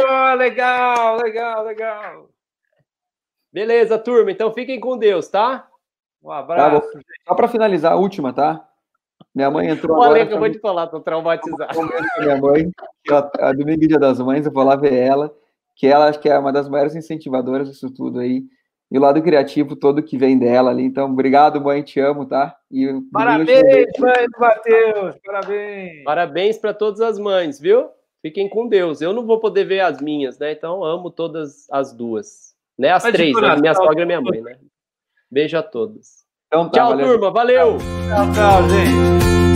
Oh, legal, legal, legal. Beleza, turma, então fiquem com Deus, tá? Um abraço. Tá, só para finalizar, a última, tá? Minha mãe entrou. O Ale acabou de falar, tô traumatizado. Minha mãe, a, a domingo dia das mães, eu vou lá ver ela, que ela acho que é uma das maiores incentivadoras disso tudo aí. E o lado criativo todo que vem dela ali. Então, obrigado, mãe, te amo, tá? E parabéns, mãe Matheus, parabéns. Parabéns para todas as mães, viu? Fiquem com Deus. Eu não vou poder ver as minhas, né? Então, amo todas as duas. Né? As Mas três, né? minha sogra e minha mãe, né? Beijo a todos. Então, tá, Tchau, valeu. turma. Valeu. Tchau, tchau, gente.